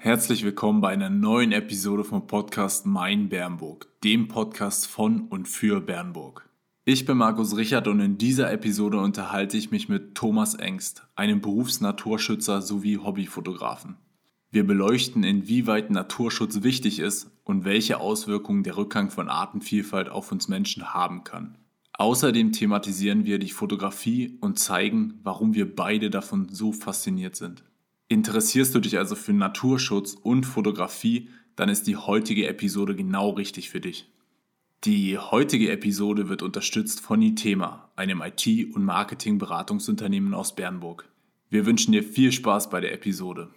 Herzlich willkommen bei einer neuen Episode vom Podcast Mein Bernburg, dem Podcast von und für Bernburg. Ich bin Markus Richard und in dieser Episode unterhalte ich mich mit Thomas Engst, einem Berufsnaturschützer sowie Hobbyfotografen. Wir beleuchten, inwieweit Naturschutz wichtig ist und welche Auswirkungen der Rückgang von Artenvielfalt auf uns Menschen haben kann. Außerdem thematisieren wir die Fotografie und zeigen, warum wir beide davon so fasziniert sind. Interessierst du dich also für Naturschutz und Fotografie, dann ist die heutige Episode genau richtig für dich. Die heutige Episode wird unterstützt von Itema, einem IT- und Marketingberatungsunternehmen aus Bernburg. Wir wünschen dir viel Spaß bei der Episode.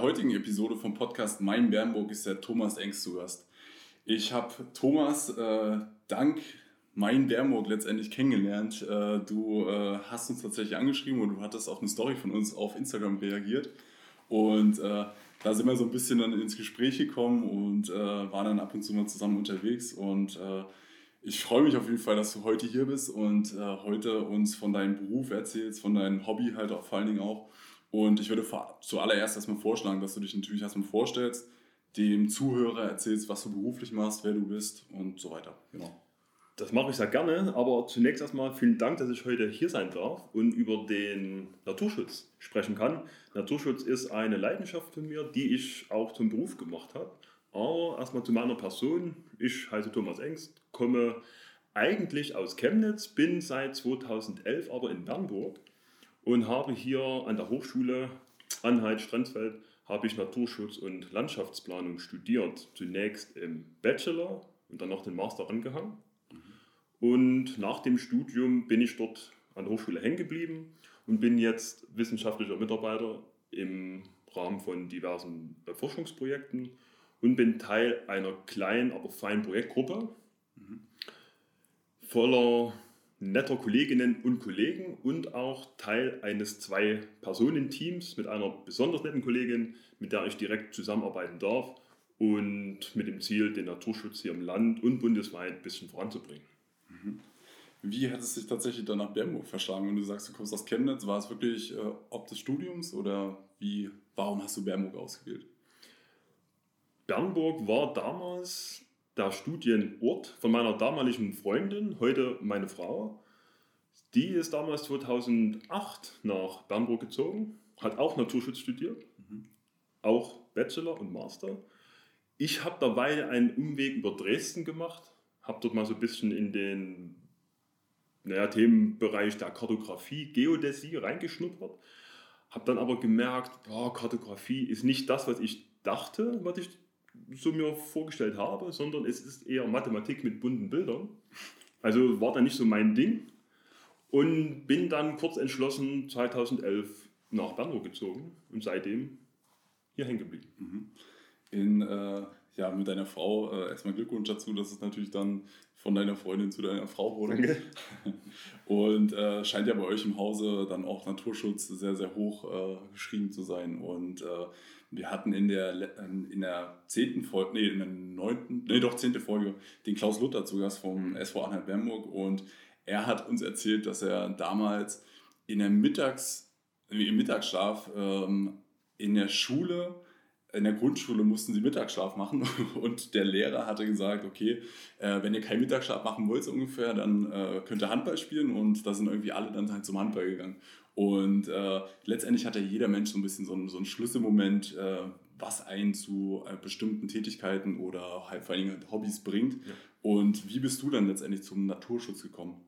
Der heutigen Episode vom Podcast Mein Bernburg ist der Thomas Engst zu Gast. Ich habe Thomas äh, dank Mein Bernburg letztendlich kennengelernt. Äh, du äh, hast uns tatsächlich angeschrieben und du hattest auf eine Story von uns auf Instagram reagiert. Und äh, da sind wir so ein bisschen dann ins Gespräch gekommen und äh, waren dann ab und zu mal zusammen unterwegs. Und äh, ich freue mich auf jeden Fall, dass du heute hier bist und heute uns von deinem Beruf erzählst, von deinem Hobby halt auch vor allen Dingen auch. Und ich würde zuallererst erstmal vorschlagen, dass du dich natürlich erstmal vorstellst, dem Zuhörer erzählst, was du beruflich machst, wer du bist und so weiter. Genau. Das mache ich sehr gerne, aber zunächst erstmal vielen Dank, dass ich heute hier sein darf und über den Naturschutz sprechen kann. Naturschutz ist eine Leidenschaft von mir, die ich auch zum Beruf gemacht habe. Aber erstmal zu meiner Person. Ich heiße Thomas Engst, komme eigentlich aus Chemnitz, bin seit 2011 aber in Bernburg und habe hier an der Hochschule Anhalt-Strenzfeld habe ich Naturschutz und Landschaftsplanung studiert. Zunächst im Bachelor und dann noch den Master angehangen. Und nach dem Studium bin ich dort an der Hochschule hängen geblieben und bin jetzt wissenschaftlicher Mitarbeiter im Rahmen von diversen Forschungsprojekten und bin Teil einer kleinen, aber feinen Projektgruppe mhm. voller netter Kolleginnen und Kollegen und auch Teil eines Zwei-Personen-Teams mit einer besonders netten Kollegin, mit der ich direkt zusammenarbeiten darf und mit dem Ziel, den Naturschutz hier im Land und bundesweit ein bisschen voranzubringen. Mhm. Wie hat es sich tatsächlich dann nach Bernburg verschlagen? Wenn du sagst, du kommst aus Chemnitz, war es wirklich äh, ob des Studiums oder wie, warum hast du Bernburg ausgewählt? Bernburg war damals der Studienort von meiner damaligen Freundin, heute meine Frau. Die ist damals 2008 nach Bernburg gezogen, hat auch Naturschutz studiert, mhm. auch Bachelor und Master. Ich habe dabei einen Umweg über Dresden gemacht, habe dort mal so ein bisschen in den naja, Themenbereich der Kartografie, Geodäsie reingeschnuppert, habe dann aber gemerkt, boah, Kartografie ist nicht das, was ich dachte, was ich so mir vorgestellt habe, sondern es ist eher Mathematik mit bunten Bildern. Also war da nicht so mein Ding. Und bin dann kurz entschlossen 2011 nach Bernburg gezogen und seitdem hier hängen geblieben. Mhm. In, äh, ja, mit deiner Frau äh, erstmal Glückwunsch dazu, dass es natürlich dann von deiner Freundin zu deiner Frau wurde. Danke. Und äh, scheint ja bei euch im Hause dann auch Naturschutz sehr, sehr hoch äh, geschrieben zu sein. Und äh, wir hatten in der, ähm, in der zehnten Folge, nee, in der neunten, nee, doch zehnte Folge, den Klaus Luther zu Gast vom SV Anhalt Bernburg und er hat uns erzählt, dass er damals in der Mittags, im Mittagsschlaf ähm, in der Schule, in der Grundschule mussten sie Mittagsschlaf machen und der Lehrer hatte gesagt, okay, äh, wenn ihr keinen Mittagsschlaf machen wollt so ungefähr, dann äh, könnt ihr Handball spielen und da sind irgendwie alle dann halt zum Handball gegangen. Und äh, letztendlich hat ja jeder Mensch so ein bisschen so einen, so einen Schlüsselmoment, äh, was einen zu äh, bestimmten Tätigkeiten oder halt vor allem Hobbys bringt. Ja. Und wie bist du dann letztendlich zum Naturschutz gekommen?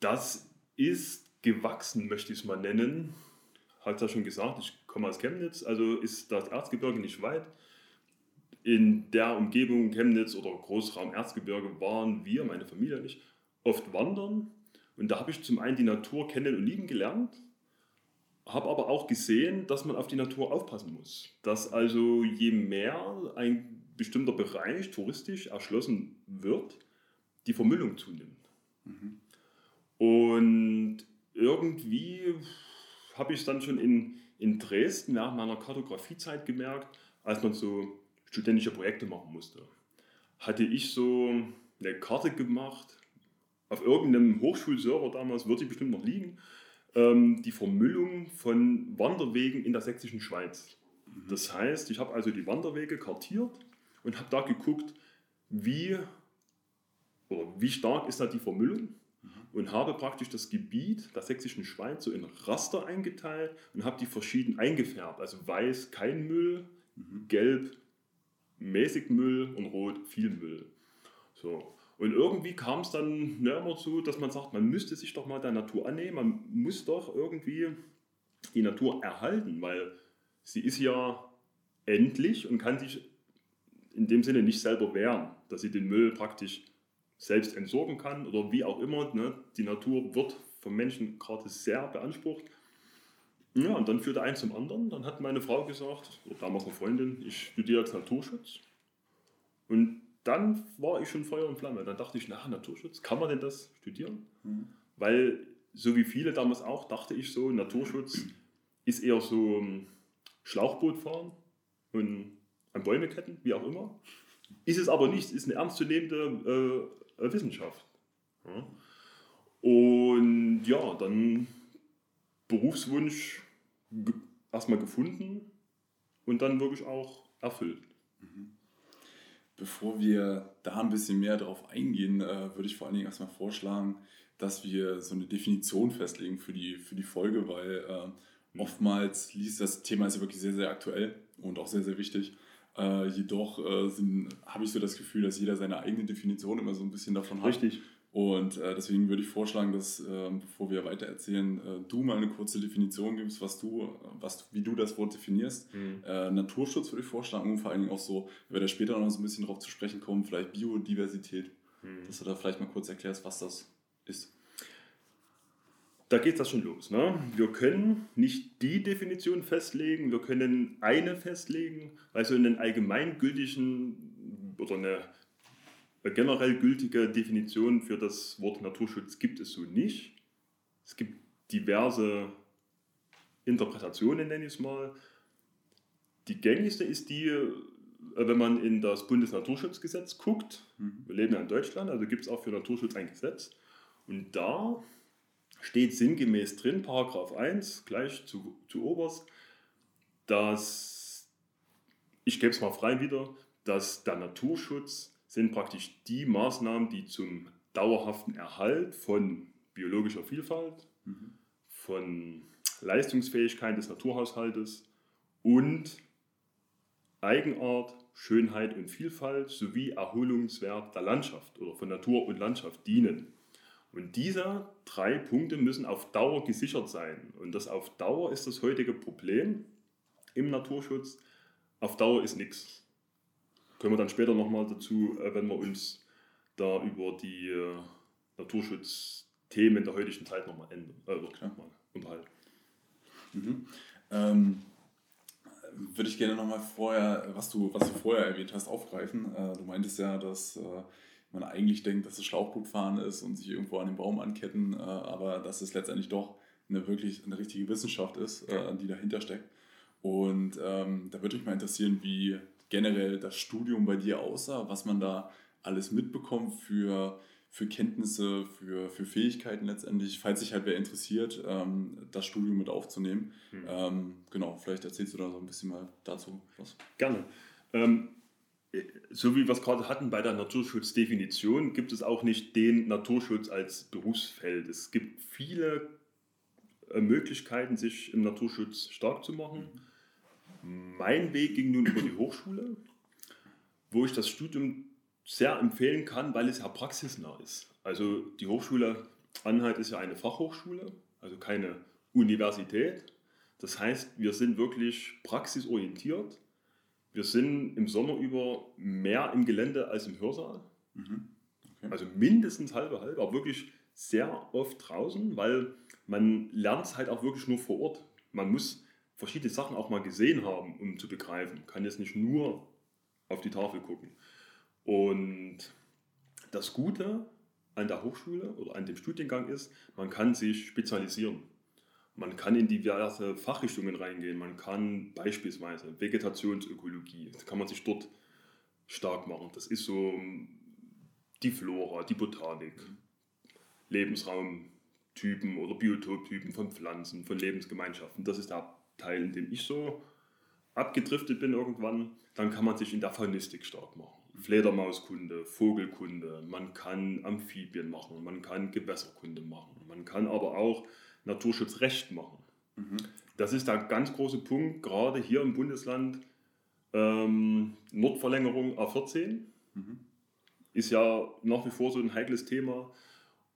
Das ist gewachsen, möchte ich es mal nennen. Hat es ja schon gesagt, ich komme aus Chemnitz, also ist das Erzgebirge nicht weit. In der Umgebung Chemnitz oder Großraum Erzgebirge waren wir, meine Familie nicht, oft wandern und da habe ich zum einen die Natur kennen und lieben gelernt, habe aber auch gesehen, dass man auf die Natur aufpassen muss. Dass also je mehr ein bestimmter Bereich touristisch erschlossen wird, die Vermüllung zunimmt. Mhm. irgendwie habe ich es dann schon in, in Dresden während meiner Kartografiezeit gemerkt, als man so studentische Projekte machen musste. Hatte ich so eine Karte gemacht, auf irgendeinem Hochschulserver damals, wird sie bestimmt noch liegen, ähm, die Vermüllung von Wanderwegen in der sächsischen Schweiz. Mhm. Das heißt, ich habe also die Wanderwege kartiert und habe da geguckt, wie, oder wie stark ist da die Vermüllung. Und habe praktisch das Gebiet der sächsischen Schweiz so in Raster eingeteilt und habe die verschieden eingefärbt. Also weiß kein Müll, mhm. gelb mäßig Müll und rot viel Müll. So. Und irgendwie kam es dann ne, immer zu, dass man sagt, man müsste sich doch mal der Natur annehmen, man muss doch irgendwie die Natur erhalten, weil sie ist ja endlich und kann sich in dem Sinne nicht selber wehren, dass sie den Müll praktisch selbst entsorgen kann oder wie auch immer. Ne? Die Natur wird vom Menschen gerade sehr beansprucht. Ja, und dann führte eins zum anderen. Dann hat meine Frau gesagt, oder damals eine Freundin, ich studiere jetzt Naturschutz. Und dann war ich schon Feuer und Flamme. Dann dachte ich, na, Naturschutz, kann man denn das studieren? Mhm. Weil, so wie viele damals auch, dachte ich so, Naturschutz ist eher so um, Schlauchboot fahren und an Bäume ketten, wie auch immer. Ist es aber nicht, ist eine ernstzunehmende äh, Wissenschaft. Ja. Und ja, dann Berufswunsch erstmal gefunden und dann wirklich auch erfüllt. Mhm. Bevor wir da ein bisschen mehr drauf eingehen, äh, würde ich vor allen Dingen erstmal vorschlagen, dass wir so eine Definition festlegen für die, für die Folge, weil äh, oftmals liest das Thema ist ja wirklich sehr, sehr aktuell und auch sehr, sehr wichtig. Äh, jedoch äh, habe ich so das Gefühl, dass jeder seine eigene Definition immer so ein bisschen davon hat. Richtig. Und äh, deswegen würde ich vorschlagen, dass, äh, bevor wir weiter erzählen, äh, du mal eine kurze Definition gibst, was du, was, wie du das Wort definierst. Mhm. Äh, Naturschutz würde ich vorschlagen und vor allen Dingen auch so, wir werden später noch so ein bisschen darauf zu sprechen kommen, vielleicht Biodiversität, mhm. dass du da vielleicht mal kurz erklärst, was das ist. Da geht das schon los. Ne? Wir können nicht die Definition festlegen, wir können eine festlegen, also einen allgemeingültigen oder eine generell gültige Definition für das Wort Naturschutz gibt es so nicht. Es gibt diverse Interpretationen, nenne ich es mal. Die gängigste ist die, äh, wenn man in das Bundesnaturschutzgesetz guckt. Mhm. Wir leben ja in Deutschland, also gibt es auch für Naturschutz ein Gesetz. Und da steht sinngemäß drin, Paragraph 1, gleich zu, zu oberst, dass, ich gebe es mal frei wieder, dass der Naturschutz sind praktisch die Maßnahmen, die zum dauerhaften Erhalt von biologischer Vielfalt, mhm. von Leistungsfähigkeit des Naturhaushaltes und Eigenart, Schönheit und Vielfalt sowie Erholungswert der Landschaft oder von Natur und Landschaft dienen. Und diese drei Punkte müssen auf Dauer gesichert sein. Und das auf Dauer ist das heutige Problem im Naturschutz. Auf Dauer ist nichts. Können wir dann später nochmal dazu, äh, wenn wir uns da über die äh, Naturschutzthemen der heutigen Zeit nochmal äh, noch unterhalten. Mhm. Ähm, würde ich gerne nochmal vorher, was du, was du vorher erwähnt hast, aufgreifen. Äh, du meintest ja, dass äh, man eigentlich denkt, dass es Schlauchbootfahren ist und sich irgendwo an den Baum anketten, äh, aber dass es letztendlich doch eine wirklich eine richtige Wissenschaft ist, äh, die dahinter steckt. Und ähm, da würde mich mal interessieren, wie generell das Studium bei dir aussah, was man da alles mitbekommt für, für Kenntnisse, für, für Fähigkeiten letztendlich, falls sich halt wer interessiert, ähm, das Studium mit aufzunehmen. Mhm. Ähm, genau, vielleicht erzählst du da so ein bisschen mal dazu was. Gerne. Ähm, so wie wir es gerade hatten bei der Naturschutzdefinition, gibt es auch nicht den Naturschutz als Berufsfeld. Es gibt viele äh, Möglichkeiten, sich im Naturschutz stark zu machen. Mein Weg ging nun über die Hochschule, wo ich das Studium sehr empfehlen kann, weil es ja praxisnah ist. Also die Hochschule Anhalt ist ja eine Fachhochschule, also keine Universität. Das heißt, wir sind wirklich praxisorientiert. Wir sind im Sommer über mehr im Gelände als im Hörsaal. Mhm. Okay. Also mindestens halbe halb, aber wirklich sehr oft draußen, weil man lernt es halt auch wirklich nur vor Ort. Man muss verschiedene Sachen auch mal gesehen haben, um zu begreifen. Kann jetzt nicht nur auf die Tafel gucken. Und das Gute an der Hochschule oder an dem Studiengang ist, man kann sich spezialisieren. Man kann in diverse Fachrichtungen reingehen. Man kann beispielsweise Vegetationsökologie, da kann man sich dort stark machen. Das ist so die Flora, die Botanik, Lebensraumtypen oder Biotoptypen von Pflanzen, von Lebensgemeinschaften. Das ist der Teil, in dem ich so abgedriftet bin irgendwann. Dann kann man sich in der Faunistik stark machen. Fledermauskunde, Vogelkunde, man kann Amphibien machen, man kann Gewässerkunde machen, man kann aber auch Naturschutzrecht machen. Mhm. Das ist der ganz große Punkt, gerade hier im Bundesland ähm, Nordverlängerung A14. Mhm ist ja nach wie vor so ein heikles Thema.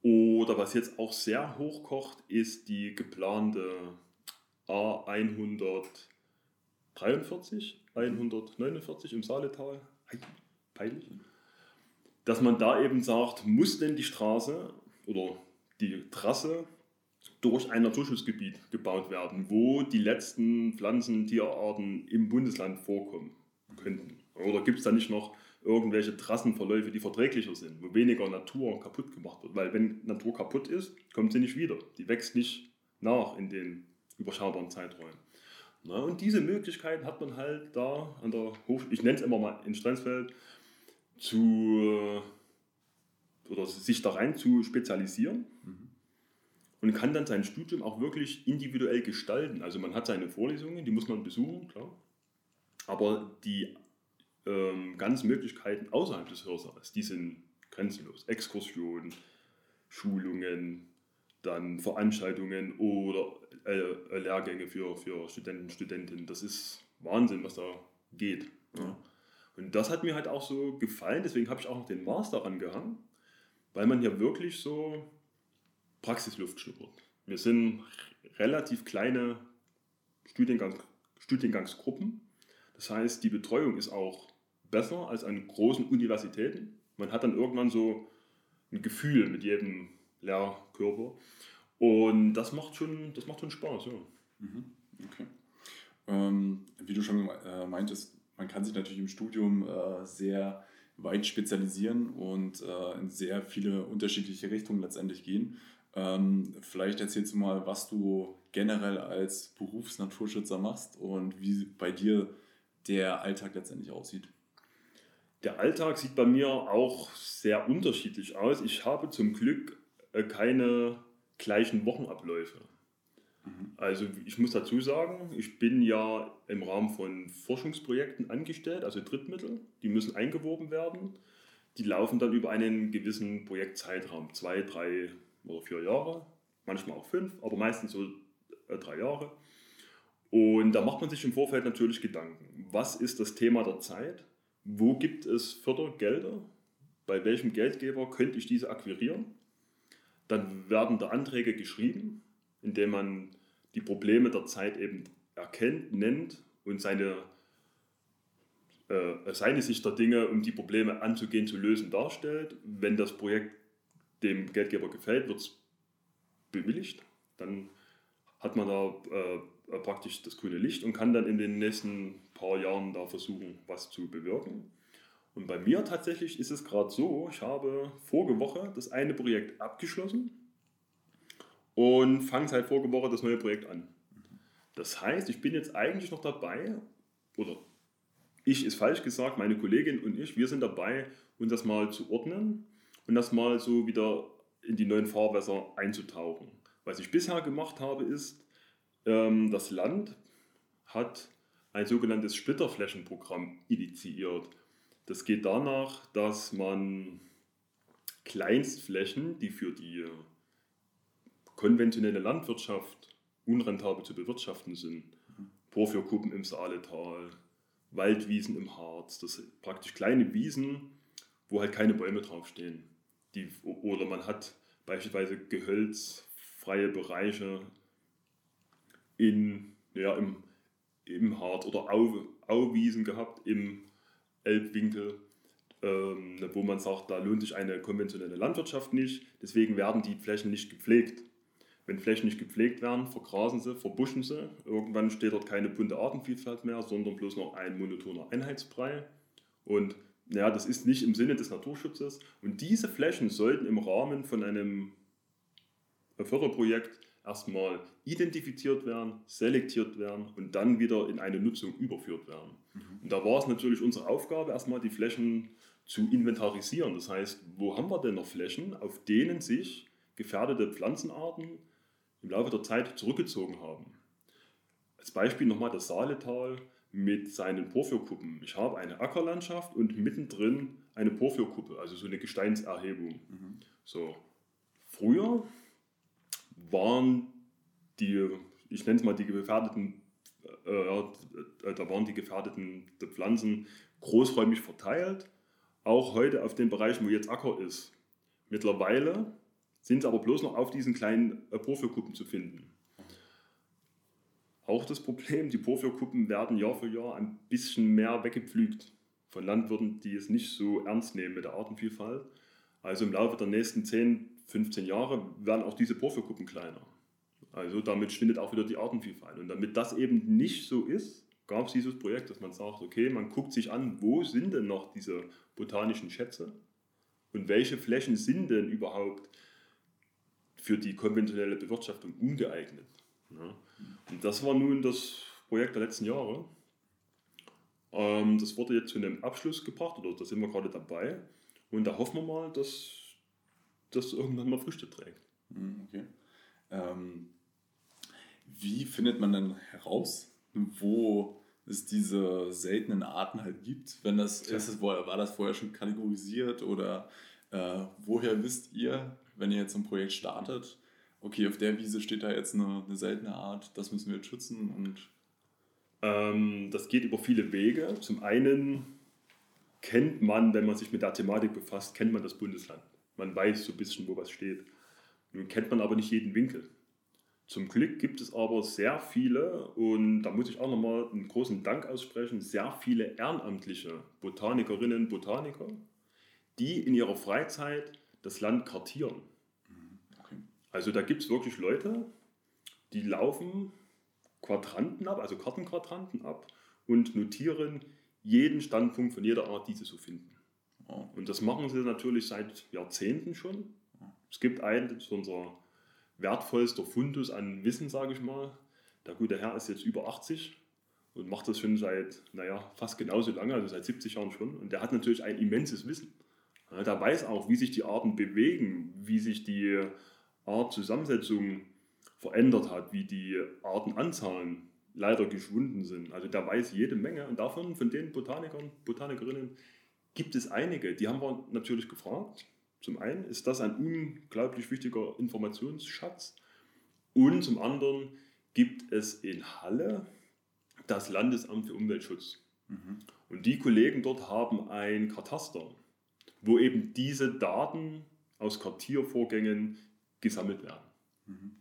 Oder was jetzt auch sehr hochkocht, ist die geplante A143, 149 im Saaletal. Peinlich. Dass man da eben sagt, muss denn die Straße oder die Trasse durch ein Naturschutzgebiet gebaut werden, wo die letzten Pflanzen, Tierarten im Bundesland vorkommen könnten? Oder gibt es da nicht noch irgendwelche Trassenverläufe, die verträglicher sind, wo weniger Natur kaputt gemacht wird. Weil wenn Natur kaputt ist, kommt sie nicht wieder. Die wächst nicht nach in den überschaubaren Zeiträumen. Na, und diese Möglichkeit hat man halt da an der Hochschule, ich nenne es immer mal in Strenzfeld, zu oder sich da rein zu spezialisieren mhm. Und kann dann sein Studium auch wirklich individuell gestalten. Also man hat seine Vorlesungen, die muss man besuchen, klar. Aber die ähm, ganzen Möglichkeiten außerhalb des Hörsaals, die sind grenzenlos. Exkursionen, Schulungen, dann Veranstaltungen oder äh, Lehrgänge für, für Studenten, Studentinnen. Das ist Wahnsinn, was da geht. Ja. Und das hat mir halt auch so gefallen, deswegen habe ich auch noch den Master angehangen, weil man hier wirklich so Praxisluft schnuppert. Wir sind relativ kleine Studiengangs, Studiengangsgruppen. Das heißt, die Betreuung ist auch besser als an großen Universitäten. Man hat dann irgendwann so ein Gefühl mit jedem Lehrkörper. Und das macht schon, das macht schon Spaß, ja. Mhm. Okay. Ähm, wie du schon äh, meintest, man kann sich natürlich im Studium äh, sehr weit spezialisieren und äh, in sehr viele unterschiedliche Richtungen letztendlich gehen. Ähm, vielleicht erzählst du mal, was du generell als Berufsnaturschützer machst und wie bei dir der Alltag letztendlich aussieht. Der Alltag sieht bei mir auch sehr unterschiedlich aus. Ich habe zum Glück äh, keine gleichen Wochenabläufe. Mhm. Also ich muss dazu sagen, ich bin ja im Rahmen von Forschungsprojekten angestellt, also Drittmittel, die müssen eingeworben werden. Die laufen dann über einen gewissen Projektzeitraum, zwei, drei oder vier Jahre, manchmal auch fünf, aber meistens so äh, drei Jahre. Und da macht man sich im Vorfeld natürlich Gedanken. Was ist das Thema der Zeit? wo gibt es Fördergelder, bei welchem Geldgeber könnte ich diese akquirieren. Dann werden da Anträge geschrieben, indem man die Probleme der Zeit eben erkennt, nennt und seine, äh, seine Sicht der Dinge, um die Probleme anzugehen, zu lösen, darstellt. Wenn das Projekt dem Geldgeber gefällt, wird es bewilligt. Dann hat man da äh, praktisch das grüne Licht und kann dann in den nächsten paar Jahren da versuchen, was zu bewirken. Und bei mir tatsächlich ist es gerade so, ich habe vorige Woche das eine Projekt abgeschlossen und fange seit vorige Woche das neue Projekt an. Das heißt, ich bin jetzt eigentlich noch dabei, oder ich ist falsch gesagt, meine Kollegin und ich, wir sind dabei, uns das mal zu ordnen und das mal so wieder in die neuen Fahrwässer einzutauchen. Was ich bisher gemacht habe, ist, ähm, das Land hat ein sogenanntes Splitterflächenprogramm initiiert. Das geht danach, dass man Kleinstflächen, die für die konventionelle Landwirtschaft unrentabel zu bewirtschaften sind, Porphyrkuppen im Saaletal, Waldwiesen im Harz, das sind praktisch kleine Wiesen, wo halt keine Bäume draufstehen. Die, oder man hat beispielsweise gehölzfreie Bereiche in, ja, im im Hart oder Au, Auwiesen gehabt im Elbwinkel, ähm, wo man sagt, da lohnt sich eine konventionelle Landwirtschaft nicht. Deswegen werden die Flächen nicht gepflegt. Wenn Flächen nicht gepflegt werden, vergrasen sie, verbuschen sie. Irgendwann steht dort keine bunte Artenvielfalt mehr, sondern bloß noch ein monotoner Einheitsbrei. Und ja, das ist nicht im Sinne des Naturschutzes. Und diese Flächen sollten im Rahmen von einem Förderprojekt erstmal identifiziert werden, selektiert werden und dann wieder in eine Nutzung überführt werden. Mhm. Und da war es natürlich unsere Aufgabe, erstmal die Flächen zu inventarisieren. Das heißt, wo haben wir denn noch Flächen, auf denen sich gefährdete Pflanzenarten im Laufe der Zeit zurückgezogen haben? Als Beispiel nochmal das Saaletal mit seinen Porphyrkuppen. Ich habe eine Ackerlandschaft und mittendrin eine Porphyrkuppe, also so eine Gesteinserhebung. Mhm. So. Früher waren die, ich nenne es mal die gefährdeten, äh, äh, da waren die gefährdeten Pflanzen großräumig verteilt, auch heute auf den Bereichen, wo jetzt Acker ist. Mittlerweile sind sie aber bloß noch auf diesen kleinen äh, Porphyrkuppen zu finden. Auch das Problem, die Porphyrkuppen werden Jahr für Jahr ein bisschen mehr weggepflügt von Landwirten, die es nicht so ernst nehmen mit der Artenvielfalt. Also im Laufe der nächsten 10, 15 Jahre werden auch diese Porphyrkuppen kleiner. Also damit schwindet auch wieder die Artenvielfalt. Und damit das eben nicht so ist, gab es dieses Projekt, dass man sagt, okay, man guckt sich an, wo sind denn noch diese botanischen Schätze und welche Flächen sind denn überhaupt für die konventionelle Bewirtschaftung ungeeignet. Ja. Und das war nun das Projekt der letzten Jahre. Ähm, das wurde jetzt zu einem Abschluss gebracht, oder da sind wir gerade dabei. Und da hoffen wir mal, dass das irgendwann mal Früchte trägt. Hm, okay. Ähm, wie findet man denn heraus, wo es diese seltenen Arten halt gibt? Wenn das, ist es, war das vorher schon kategorisiert oder äh, woher wisst ihr, wenn ihr jetzt ein Projekt startet, okay, auf der Wiese steht da jetzt eine, eine seltene Art, das müssen wir jetzt schützen und. Ähm, das geht über viele Wege. Zum einen kennt man, wenn man sich mit der Thematik befasst, kennt man das Bundesland. Man weiß so ein bisschen, wo was steht. Nun kennt man aber nicht jeden Winkel. Zum Glück gibt es aber sehr viele, und da muss ich auch nochmal einen großen Dank aussprechen, sehr viele ehrenamtliche Botanikerinnen, Botaniker, die in ihrer Freizeit das Land kartieren. Also da gibt es wirklich Leute, die laufen Quadranten ab, also Kartenquadranten ab und notieren jeden Standpunkt von jeder Art, die sie so finden. Und das machen sie natürlich seit Jahrzehnten schon. Es gibt einen, das ist unser wertvollster Fundus an Wissen, sage ich mal. Der gute Herr ist jetzt über 80 und macht das schon seit, naja, fast genauso lange, also seit 70 Jahren schon. Und der hat natürlich ein immenses Wissen. Der weiß auch, wie sich die Arten bewegen, wie sich die Artzusammensetzung verändert hat, wie die Artenanzahlen leider geschwunden sind. Also der weiß jede Menge und davon, von den Botanikern, Botanikerinnen, gibt es einige. Die haben wir natürlich gefragt. Zum einen ist das ein unglaublich wichtiger Informationsschatz und zum anderen gibt es in Halle das Landesamt für Umweltschutz. Mhm. Und die Kollegen dort haben ein Kataster, wo eben diese Daten aus Kartiervorgängen gesammelt werden. Mhm.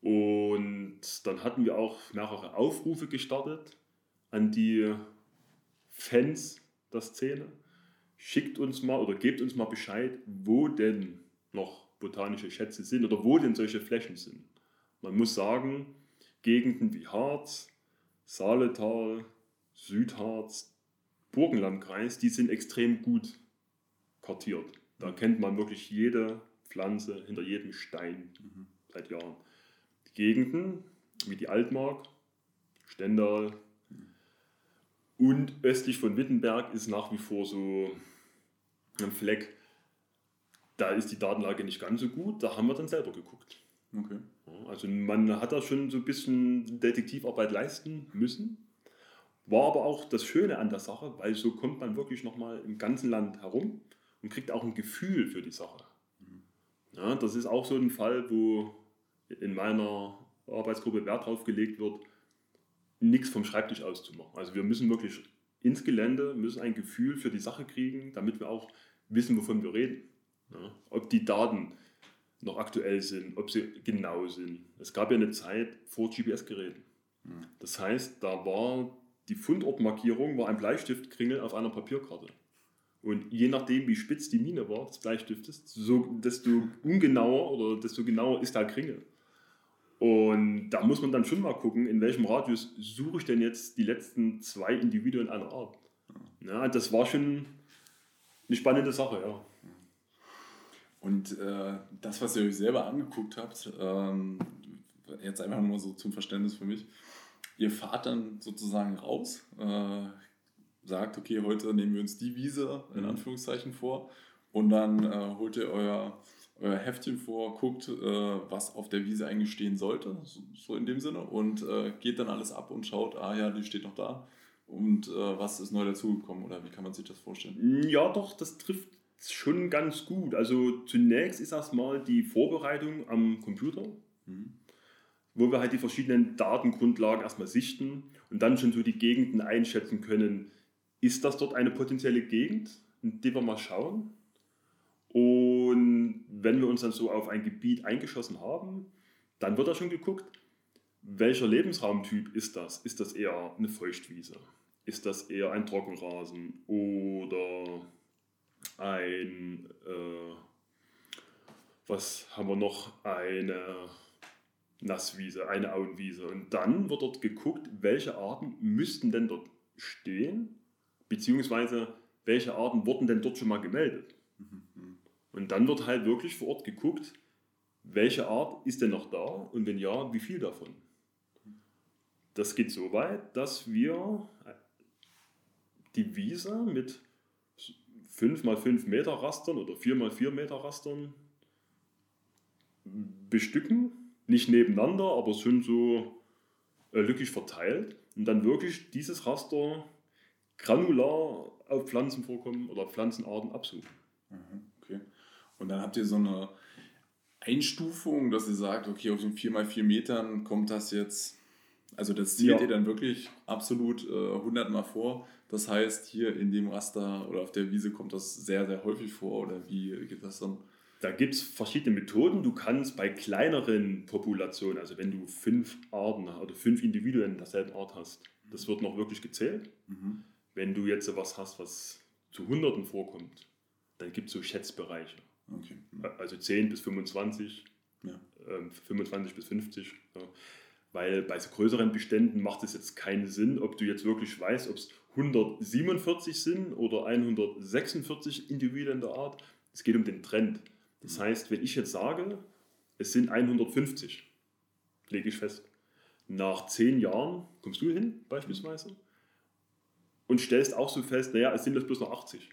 Und dann hatten wir auch mehrere Aufrufe gestartet an die Fans der Szene. Schickt uns mal oder gebt uns mal Bescheid, wo denn noch botanische Schätze sind oder wo denn solche Flächen sind. Man muss sagen, Gegenden wie Harz, Saaletal, Südharz, Burgenlandkreis, die sind extrem gut kartiert. Da kennt man wirklich jede Pflanze hinter jedem Stein mhm. seit Jahren. Die Gegenden wie die Altmark, Stendal mhm. und östlich von Wittenberg ist nach wie vor so ein Fleck. Da ist die Datenlage nicht ganz so gut, da haben wir dann selber geguckt. Okay. Also man hat da schon so ein bisschen Detektivarbeit leisten müssen. War aber auch das Schöne an der Sache, weil so kommt man wirklich nochmal im ganzen Land herum und kriegt auch ein Gefühl für die Sache. Ja, das ist auch so ein Fall, wo in meiner Arbeitsgruppe Wert drauf gelegt wird, nichts vom Schreibtisch aus zu machen. Also wir müssen wirklich ins Gelände, müssen ein Gefühl für die Sache kriegen, damit wir auch wissen, wovon wir reden. Ja, ob die Daten noch aktuell sind, ob sie genau sind. Es gab ja eine Zeit vor GPS-Geräten. Hm. Das heißt, da war die Fundortmarkierung war ein Bleistiftkringel auf einer Papierkarte. Und je nachdem, wie spitz die Mine war, des Bleistiftes, so, desto ungenauer oder desto genauer ist der Kringel. Und da muss man dann schon mal gucken, in welchem Radius suche ich denn jetzt die letzten zwei Individuen einer Art. Ja, das war schon eine spannende Sache, ja. Und äh, das, was ihr euch selber angeguckt habt, ähm, jetzt einfach nur so zum Verständnis für mich, ihr fahrt dann sozusagen raus, äh, sagt, okay, heute nehmen wir uns die Wiese in mhm. Anführungszeichen vor und dann äh, holt ihr euer, euer Heftchen vor, guckt, äh, was auf der Wiese eigentlich stehen sollte, so, so in dem Sinne, und äh, geht dann alles ab und schaut, ah ja, die steht noch da. Und äh, was ist neu dazugekommen oder wie kann man sich das vorstellen? Ja, doch, das trifft schon ganz gut. Also zunächst ist erstmal die Vorbereitung am Computer, mhm. wo wir halt die verschiedenen Datengrundlagen erstmal sichten und dann schon so die Gegenden einschätzen können. Ist das dort eine potenzielle Gegend, in die wir mal schauen? Und wenn wir uns dann so auf ein Gebiet eingeschossen haben, dann wird da schon geguckt, welcher Lebensraumtyp ist das? Ist das eher eine Feuchtwiese? Ist das eher ein Trockenrasen oder ein, äh, was haben wir noch, eine Nasswiese, eine Auenwiese. Und dann wird dort geguckt, welche Arten müssten denn dort stehen, beziehungsweise welche Arten wurden denn dort schon mal gemeldet. Und dann wird halt wirklich vor Ort geguckt, welche Art ist denn noch da und wenn ja, wie viel davon. Das geht so weit, dass wir die Wiese mit 5 mal 5 Meter Rastern oder 4 mal 4 Meter Rastern bestücken. Nicht nebeneinander, aber schon so äh, lückig verteilt. Und dann wirklich dieses Raster granular auf Pflanzenvorkommen oder Pflanzenarten absuchen. Mhm, okay. Und dann habt ihr so eine Einstufung, dass ihr sagt, okay, auf den 4 mal 4 Metern kommt das jetzt, also das zählt ja. ihr dann wirklich absolut äh, 100 Mal vor das heißt, hier in dem Raster oder auf der Wiese kommt das sehr, sehr häufig vor oder wie geht das dann? Da gibt es verschiedene Methoden. Du kannst bei kleineren Populationen, also wenn du fünf Arten oder fünf Individuen derselben Art hast, das wird noch wirklich gezählt. Mhm. Wenn du jetzt was hast, was zu Hunderten vorkommt, dann gibt es so Schätzbereiche. Okay. Mhm. Also 10 bis 25, ja. ähm, 25 bis 50. Ja. Weil bei so größeren Beständen macht es jetzt keinen Sinn, ob du jetzt wirklich weißt, ob es 147 sind oder 146 Individuen der Art. Es geht um den Trend. Das mhm. heißt, wenn ich jetzt sage, es sind 150, lege ich fest. Nach zehn Jahren kommst du hin, beispielsweise, und stellst auch so fest, naja, es sind jetzt bloß noch 80.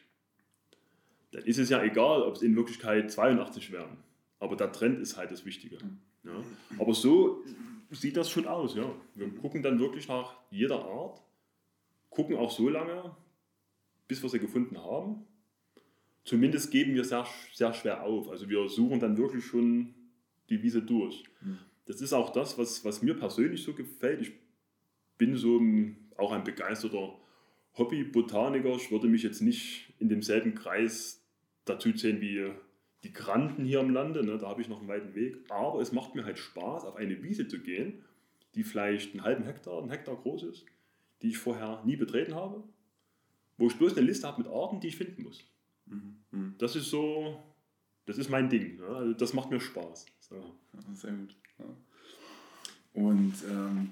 Dann ist es ja egal, ob es in Wirklichkeit 82 wären. Aber der Trend ist halt das Wichtige. Mhm. Ja. Aber so sieht das schon aus, ja. Wir gucken dann wirklich nach jeder Art gucken auch so lange, bis wir sie gefunden haben. Zumindest geben wir sehr, sehr schwer auf. Also wir suchen dann wirklich schon die Wiese durch. Mhm. Das ist auch das, was, was mir persönlich so gefällt. Ich bin so ein, auch ein begeisterter Hobby-Botaniker. Ich würde mich jetzt nicht in demselben Kreis dazu zählen wie die Granten hier im Lande. Ne? Da habe ich noch einen weiten Weg. Aber es macht mir halt Spaß, auf eine Wiese zu gehen, die vielleicht einen halben Hektar, einen Hektar groß ist die ich vorher nie betreten habe, wo ich bloß eine Liste habe mit Arten, die ich finden muss. Mhm. mhm. Das ist so, das ist mein Ding. Ja? Also das macht mir Spaß. So. Ja, sehr gut. Ja. Und ähm,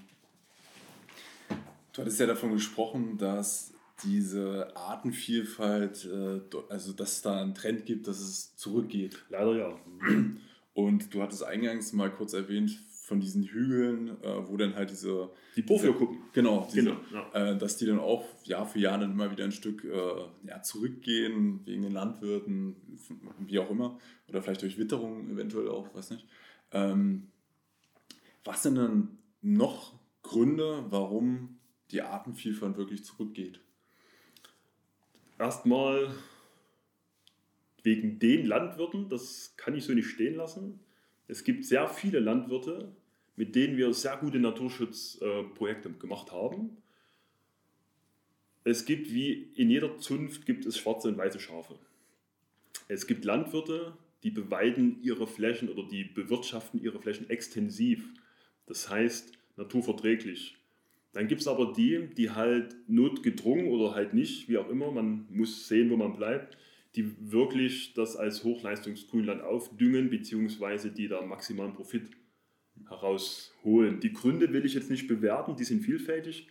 du hattest ja davon gesprochen, dass diese Artenvielfalt, äh, also dass es da einen Trend gibt, dass es zurückgeht. Leider ja. Und du hattest eingangs mal kurz erwähnt, von diesen Hügeln, äh, wo dann halt diese. Die Porphyrkuppen. Genau, diese, genau ja. äh, dass die dann auch Jahr für Jahr dann immer wieder ein Stück ja, zurückgehen, wegen den Landwirten, wie auch immer. Oder vielleicht durch Witterung eventuell auch, weiß nicht. Ähm, was sind dann noch Gründe, warum die Artenvielfalt wirklich zurückgeht? Erstmal wegen den Landwirten, das kann ich so nicht stehen lassen. Es gibt sehr viele Landwirte, mit denen wir sehr gute Naturschutzprojekte gemacht haben. Es gibt wie in jeder Zunft gibt es schwarze und weiße Schafe. Es gibt Landwirte, die beweiden ihre Flächen oder die bewirtschaften ihre Flächen extensiv. Das heißt naturverträglich. Dann gibt es aber die, die halt notgedrungen oder halt nicht, wie auch immer, man muss sehen, wo man bleibt, die wirklich das als Hochleistungsgrünland aufdüngen, beziehungsweise die da maximalen Profit herausholen. Die Gründe will ich jetzt nicht bewerten, die sind vielfältig,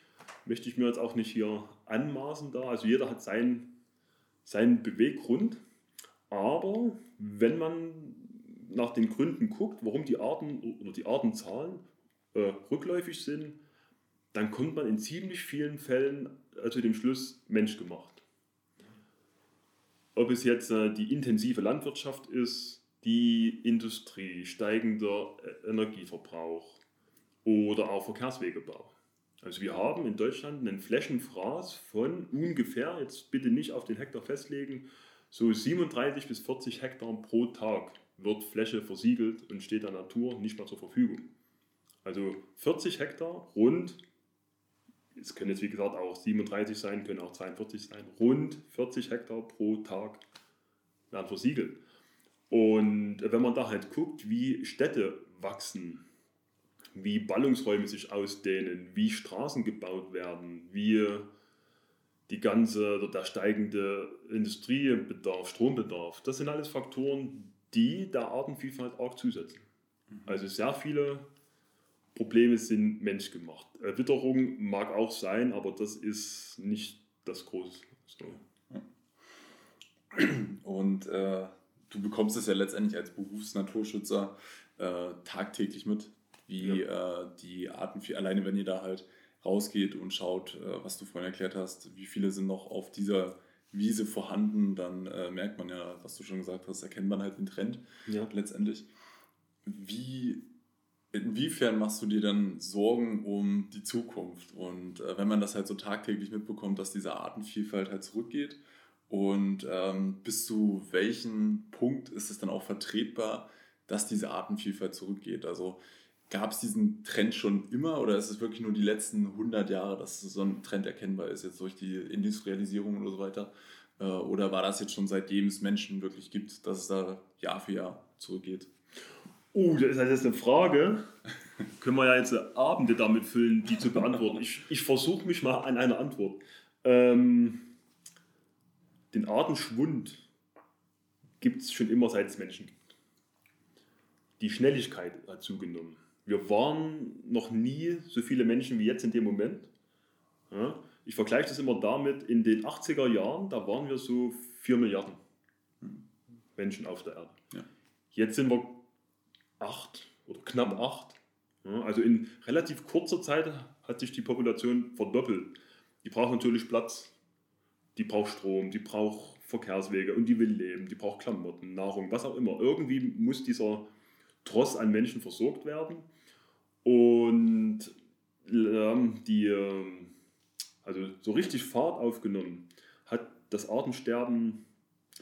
möchte ich mir jetzt auch nicht hier anmaßen da. Also jeder hat seinen, seinen Beweggrund. Aber wenn man nach den Gründen guckt, warum die Arten oder die Artenzahlen äh, rückläufig sind, dann kommt man in ziemlich vielen Fällen äh, zu dem Schluss menschgemacht. Ob es jetzt äh, die intensive Landwirtschaft ist, die Industrie, steigender äh, Energieverbrauch oder auch Verkehrswegebau. Also wir haben in Deutschland einen Flächenfraß von ungefähr, jetzt bitte nicht auf den Hektar festlegen, so 37 bis 40 Hektar pro Tag wird Fläche versiegelt und steht der Natur nicht mehr zur Verfügung. Also 40 Hektar rund, es können jetzt wie gesagt auch 37 sein, können auch 42 sein, rund 40 Hektar pro Tag werden versiegelt. Und wenn man da halt guckt, wie Städte wachsen, wie Ballungsräume sich ausdehnen, wie Straßen gebaut werden, wie die ganze, der steigende Industriebedarf, Strombedarf, das sind alles Faktoren, die der Artenvielfalt auch zusetzen. Mhm. Also sehr viele Probleme sind menschgemacht. Witterung mag auch sein, aber das ist nicht das Große. So. Und äh, du bekommst es ja letztendlich als Berufsnaturschützer äh, tagtäglich mit, wie ja. äh, die Arten, alleine wenn ihr da halt rausgeht und schaut, äh, was du vorhin erklärt hast, wie viele sind noch auf dieser Wiese vorhanden, dann äh, merkt man ja, was du schon gesagt hast, erkennt man halt den Trend ja. letztendlich. Wie, inwiefern machst du dir dann Sorgen um die Zukunft? Und äh, wenn man das halt so tagtäglich mitbekommt, dass diese Artenvielfalt halt zurückgeht und ähm, bis zu welchem Punkt ist es dann auch vertretbar, dass diese Artenvielfalt zurückgeht? Also Gab es diesen Trend schon immer oder ist es wirklich nur die letzten 100 Jahre, dass so ein Trend erkennbar ist, jetzt durch die Industrialisierung oder so weiter? Äh, oder war das jetzt schon seitdem es Menschen wirklich gibt, dass es da Jahr für Jahr zurückgeht? Oh, das ist jetzt eine Frage. Können wir ja jetzt Abende damit füllen, die zu beantworten. Ich, ich versuche mich mal an einer Antwort. Ähm, den Artenschwund gibt es schon immer, seit es Menschen gibt. Die Schnelligkeit hat zugenommen wir waren noch nie so viele Menschen wie jetzt in dem Moment. Ja, ich vergleiche das immer damit, in den 80er Jahren, da waren wir so 4 Milliarden Menschen auf der Erde. Ja. Jetzt sind wir 8 oder knapp 8. Ja, also in relativ kurzer Zeit hat sich die Population verdoppelt. Die braucht natürlich Platz, die braucht Strom, die braucht Verkehrswege und die will leben, die braucht Klamotten, Nahrung, was auch immer. Irgendwie muss dieser Tross an Menschen versorgt werden. Und ähm, die, ähm, also so richtig Fahrt aufgenommen hat das Artensterben,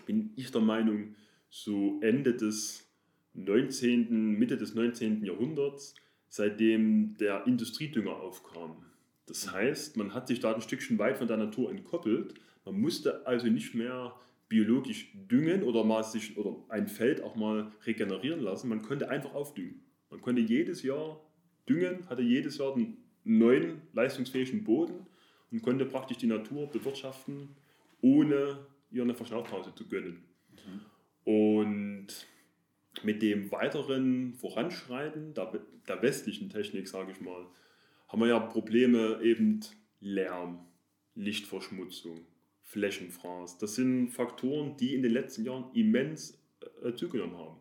bin ich der Meinung, so Ende des 19., Mitte des 19. Jahrhunderts, seitdem der Industriedünger aufkam. Das heißt, man hat sich da ein Stückchen weit von der Natur entkoppelt. Man musste also nicht mehr biologisch düngen oder mal sich oder ein Feld auch mal regenerieren lassen. Man konnte einfach aufdüngen. Man konnte jedes Jahr düngen, hatte jedes Jahr einen neuen leistungsfähigen Boden und konnte praktisch die Natur bewirtschaften, ohne ihr eine Verschnaufpause zu gönnen. Mhm. Und mit dem weiteren Voranschreiten der, der westlichen Technik, sage ich mal, haben wir ja Probleme eben Lärm, Lichtverschmutzung, Flächenfraß. Das sind Faktoren, die in den letzten Jahren immens äh, zugenommen haben.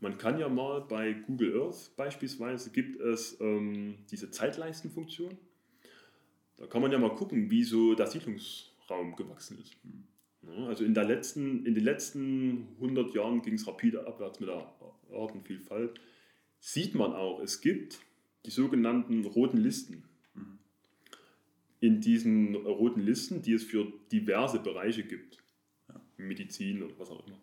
Man kann ja mal bei Google Earth beispielsweise gibt es ähm, diese Zeitleistenfunktion. Da kann man ja mal gucken, wie so der Siedlungsraum gewachsen ist. Ja, also in, der letzten, in den letzten 100 Jahren ging es rapide abwärts mit der Artenvielfalt. Sieht man auch, es gibt die sogenannten roten Listen. In diesen roten Listen, die es für diverse Bereiche gibt, Medizin oder was auch immer.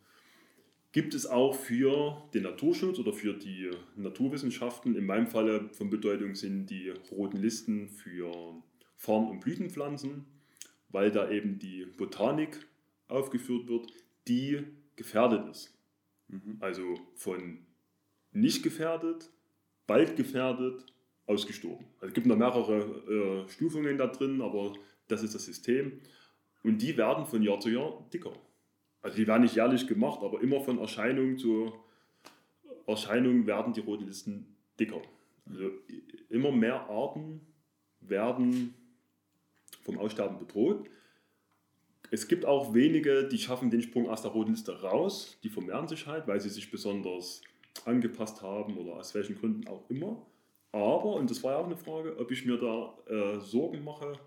Gibt es auch für den Naturschutz oder für die Naturwissenschaften, in meinem Falle von Bedeutung sind die roten Listen für Farn- und Blütenpflanzen, weil da eben die Botanik aufgeführt wird, die gefährdet ist. Mhm. Also von nicht gefährdet, bald gefährdet, ausgestorben. Also es gibt noch mehrere äh, Stufungen da drin, aber das ist das System. Und die werden von Jahr zu Jahr dicker. Also die werden nicht jährlich gemacht, aber immer von Erscheinung zu Erscheinung werden die roten Listen dicker. Also immer mehr Arten werden vom Aussterben bedroht. Es gibt auch wenige, die schaffen den Sprung aus der roten Liste raus. Die vermehren sich halt, weil sie sich besonders angepasst haben oder aus welchen Gründen auch immer. Aber, und das war ja auch eine Frage, ob ich mir da äh, Sorgen mache,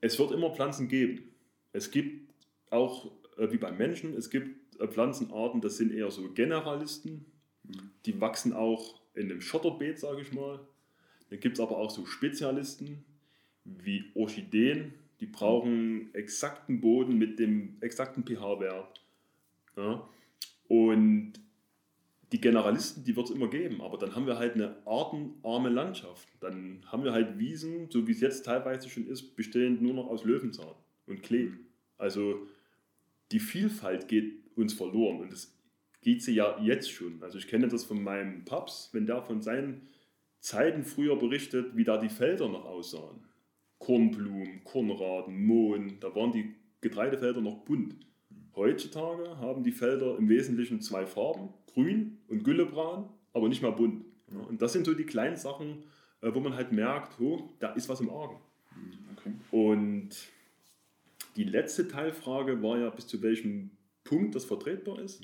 es wird immer Pflanzen geben. Es gibt auch, äh, wie beim Menschen, es gibt äh, Pflanzenarten, das sind eher so Generalisten. Die wachsen auch in einem Schotterbeet, sage ich mal. Dann gibt es aber auch so Spezialisten wie Orchideen, die brauchen exakten Boden mit dem exakten pH-Wert. Ja? Und die Generalisten, die wird es immer geben, aber dann haben wir halt eine artenarme Landschaft. Dann haben wir halt Wiesen, so wie es jetzt teilweise schon ist, bestehend nur noch aus Löwenzahn und Klee. Also die Vielfalt geht uns verloren und das geht sie ja jetzt schon. Also ich kenne das von meinem Paps, wenn der von seinen Zeiten früher berichtet, wie da die Felder noch aussahen. Kornblumen, Kornraden, Mohn, da waren die Getreidefelder noch bunt. Heutzutage haben die Felder im Wesentlichen zwei Farben, grün und Güllebran, aber nicht mehr bunt. Und das sind so die kleinen Sachen, äh, wo man halt merkt, oh, da ist was im Argen. Okay. Und die letzte Teilfrage war ja, bis zu welchem Punkt das vertretbar ist.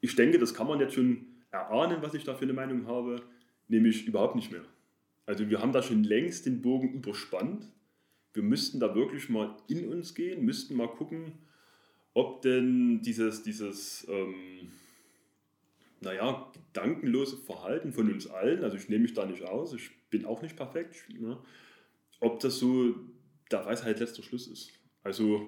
Ich denke, das kann man jetzt schon erahnen, was ich da für eine Meinung habe, nämlich überhaupt nicht mehr. Also wir haben da schon längst den Bogen überspannt. Wir müssten da wirklich mal in uns gehen, müssten mal gucken, ob denn dieses, dieses ähm, naja, gedankenlose Verhalten von uns allen, also ich nehme mich da nicht aus, ich bin auch nicht perfekt, ne, ob das so der Weisheit letzter Schluss ist. Also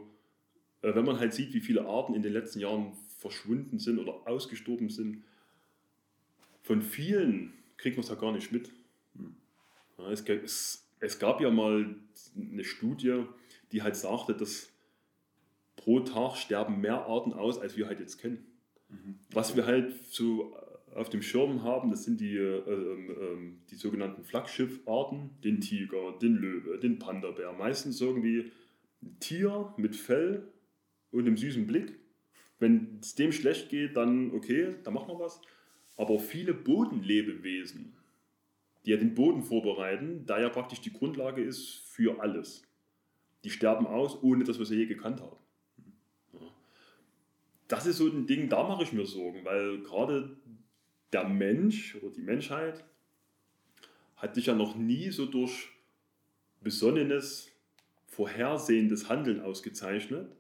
äh, wenn man halt sieht, wie viele Arten in den letzten Jahren verschwunden sind oder ausgestorben sind, von vielen kriegt man es ja gar nicht mit. Ja, es, es, es, gab ja mal eine Studie, die halt sagte, dass pro Tag sterben mehr Arten aus, als wir halt jetzt kennen. Mhm. Was wir halt so auf dem Schirm haben, das sind die, äh, äh, die sogenannten Flaggschiffarten, den Tiger, den Löwe, den Panda-Bär. Meistens irgendwie ein Tier mit Fell und einem süßen Blick. Wenn es dem schlecht geht, dann okay, dann machen wir was. Aber viele Bodenlebewesen, die ja den Boden vorbereiten, da ja praktisch die Grundlage ist für alles. Die sterben aus, ohne dass wir sie je gekannt haben. Das ist so ein Ding, da mache ich mir Sorgen, weil gerade der Mensch oder die Menschheit hat sich ja noch nie so durch besonnenes, vorhersehendes Handeln ausgezeichnet.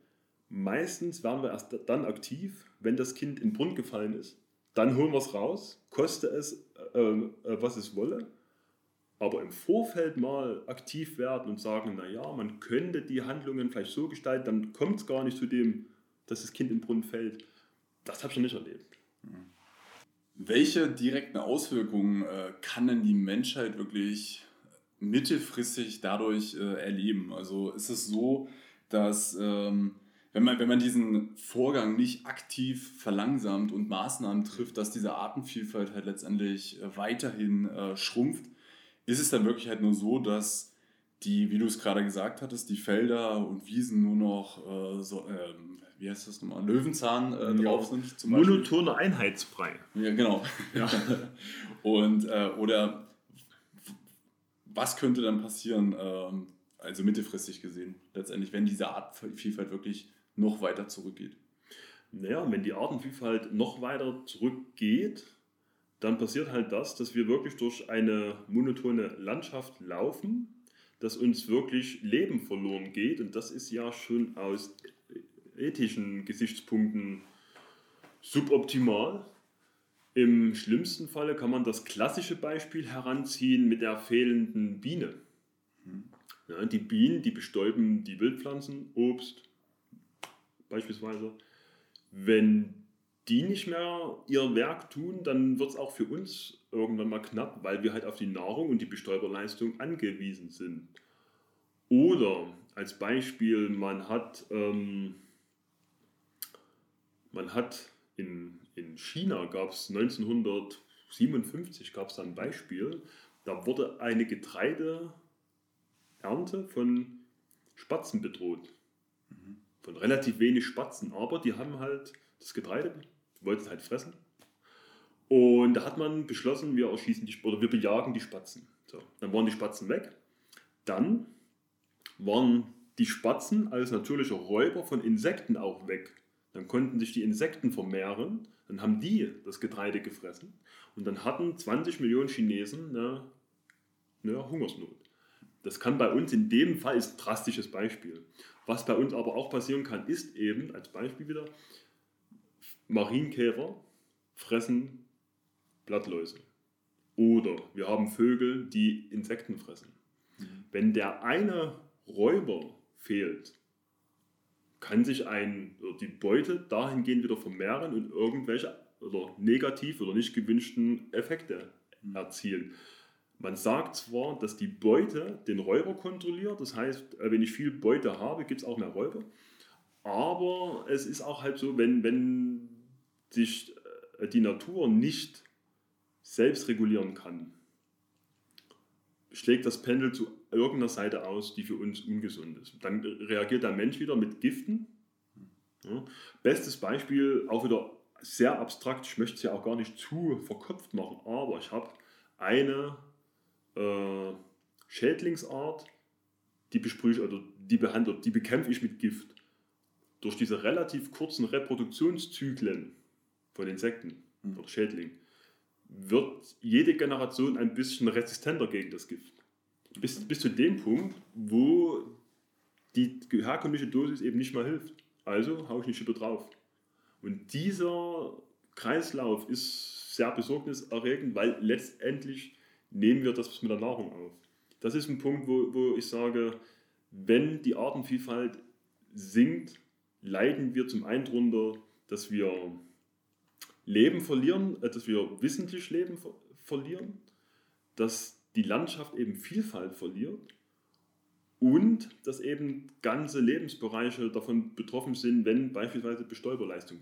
Meistens werden wir erst dann aktiv, wenn das Kind in den Brunnen gefallen ist. Dann holen wir es raus, koste es, äh, äh, was es wolle aber im Vorfeld mal aktiv werden und sagen, naja, man könnte die Handlungen vielleicht so gestalten, dann kommt es gar nicht zu dem, dass das Kind im Brunnen fällt. Das habe ich noch nicht erlebt. Mhm. Welche direkten Auswirkungen äh, kann denn die Menschheit wirklich mittelfristig dadurch äh, erleben? Also ist es so, dass ähm, wenn, man, wenn man diesen Vorgang nicht aktiv verlangsamt und Maßnahmen trifft, dass diese Artenvielfalt halt letztendlich äh, weiterhin äh, schrumpft, ist es dann wirklich halt nur so, dass die, wie du es gerade gesagt hattest, die Felder und Wiesen nur noch, äh, so, äh, wie heißt das nochmal, Löwenzahn äh, drauf sind? Zum Monotone Einheitsbrei. Ja, genau. Ja. und, äh, oder was könnte dann passieren, ähm, also mittelfristig gesehen, letztendlich, wenn diese Artenvielfalt wirklich noch weiter zurückgeht? Naja, wenn die Artenvielfalt noch weiter zurückgeht, dann passiert halt das, dass wir wirklich durch eine monotone Landschaft laufen, dass uns wirklich Leben verloren geht. Und das ist ja schon aus ethischen Gesichtspunkten suboptimal. Im schlimmsten Falle kann man das klassische Beispiel heranziehen mit der fehlenden Biene. Ja, die Bienen, die bestäuben die Wildpflanzen, Obst beispielsweise. Wenn die nicht mehr ihr Werk tun, dann wird es auch für uns irgendwann mal knapp, weil wir halt auf die Nahrung und die Bestäuberleistung angewiesen sind. Oder als Beispiel, man hat, ähm, man hat in, in China gab es 1957 gab es ein Beispiel, da wurde eine Getreideernte von Spatzen bedroht. Mhm. Von relativ wenig Spatzen, aber die haben halt das Getreide wollte es halt fressen. Und da hat man beschlossen, wir erschießen die oder wir bejagen die Spatzen. So, dann waren die Spatzen weg. Dann waren die Spatzen als natürlicher Räuber von Insekten auch weg. Dann konnten sich die Insekten vermehren, dann haben die das Getreide gefressen und dann hatten 20 Millionen Chinesen eine, eine Hungersnot. Das kann bei uns in dem Fall, ist ein drastisches Beispiel. Was bei uns aber auch passieren kann, ist eben, als Beispiel wieder, Marienkäfer fressen Blattläuse. Oder wir haben Vögel, die Insekten fressen. Mhm. Wenn der eine Räuber fehlt, kann sich ein, die Beute dahingehend wieder vermehren und irgendwelche oder negativ oder nicht gewünschten Effekte mhm. Man sagt zwar, dass die Beute den Räuber kontrolliert, das heißt, äh, wenn ich viel Beute habe, gibt es auch mehr Räuber. Aber es ist auch halt so, wenn, wenn sich äh, die Natur nicht selbst regulieren kann, schlägt das Pendel zu irgendeiner Seite aus, die für uns ungesund ist. Dann reagiert der Mensch wieder mit Giften. Bestes Beispiel, auch wieder sehr abstrakt, ich möchte es ja auch gar nicht zu verkopft machen, aber ich habe eine äh, Schädlingsart, die besprühe ich, oder die behandle, die bekämpfe ich mit Gift. Durch diese relativ kurzen Reproduktionszyklen von Insekten mhm. oder Schädlingen wird jede Generation ein bisschen resistenter gegen das Gift. Bis, bis zu dem Punkt, wo die herkömmliche Dosis eben nicht mehr hilft. Also haue ich eine Schippe drauf. Und dieser Kreislauf ist sehr besorgniserregend, weil letztendlich nehmen wir das mit der Nahrung auf. Das ist ein Punkt, wo, wo ich sage, wenn die Artenvielfalt sinkt, leiden wir zum einen darunter, dass wir Leben verlieren, äh, dass wir wissentlich Leben ver verlieren, dass die Landschaft eben Vielfalt verliert und dass eben ganze Lebensbereiche davon betroffen sind, wenn beispielsweise Bestäuberleistung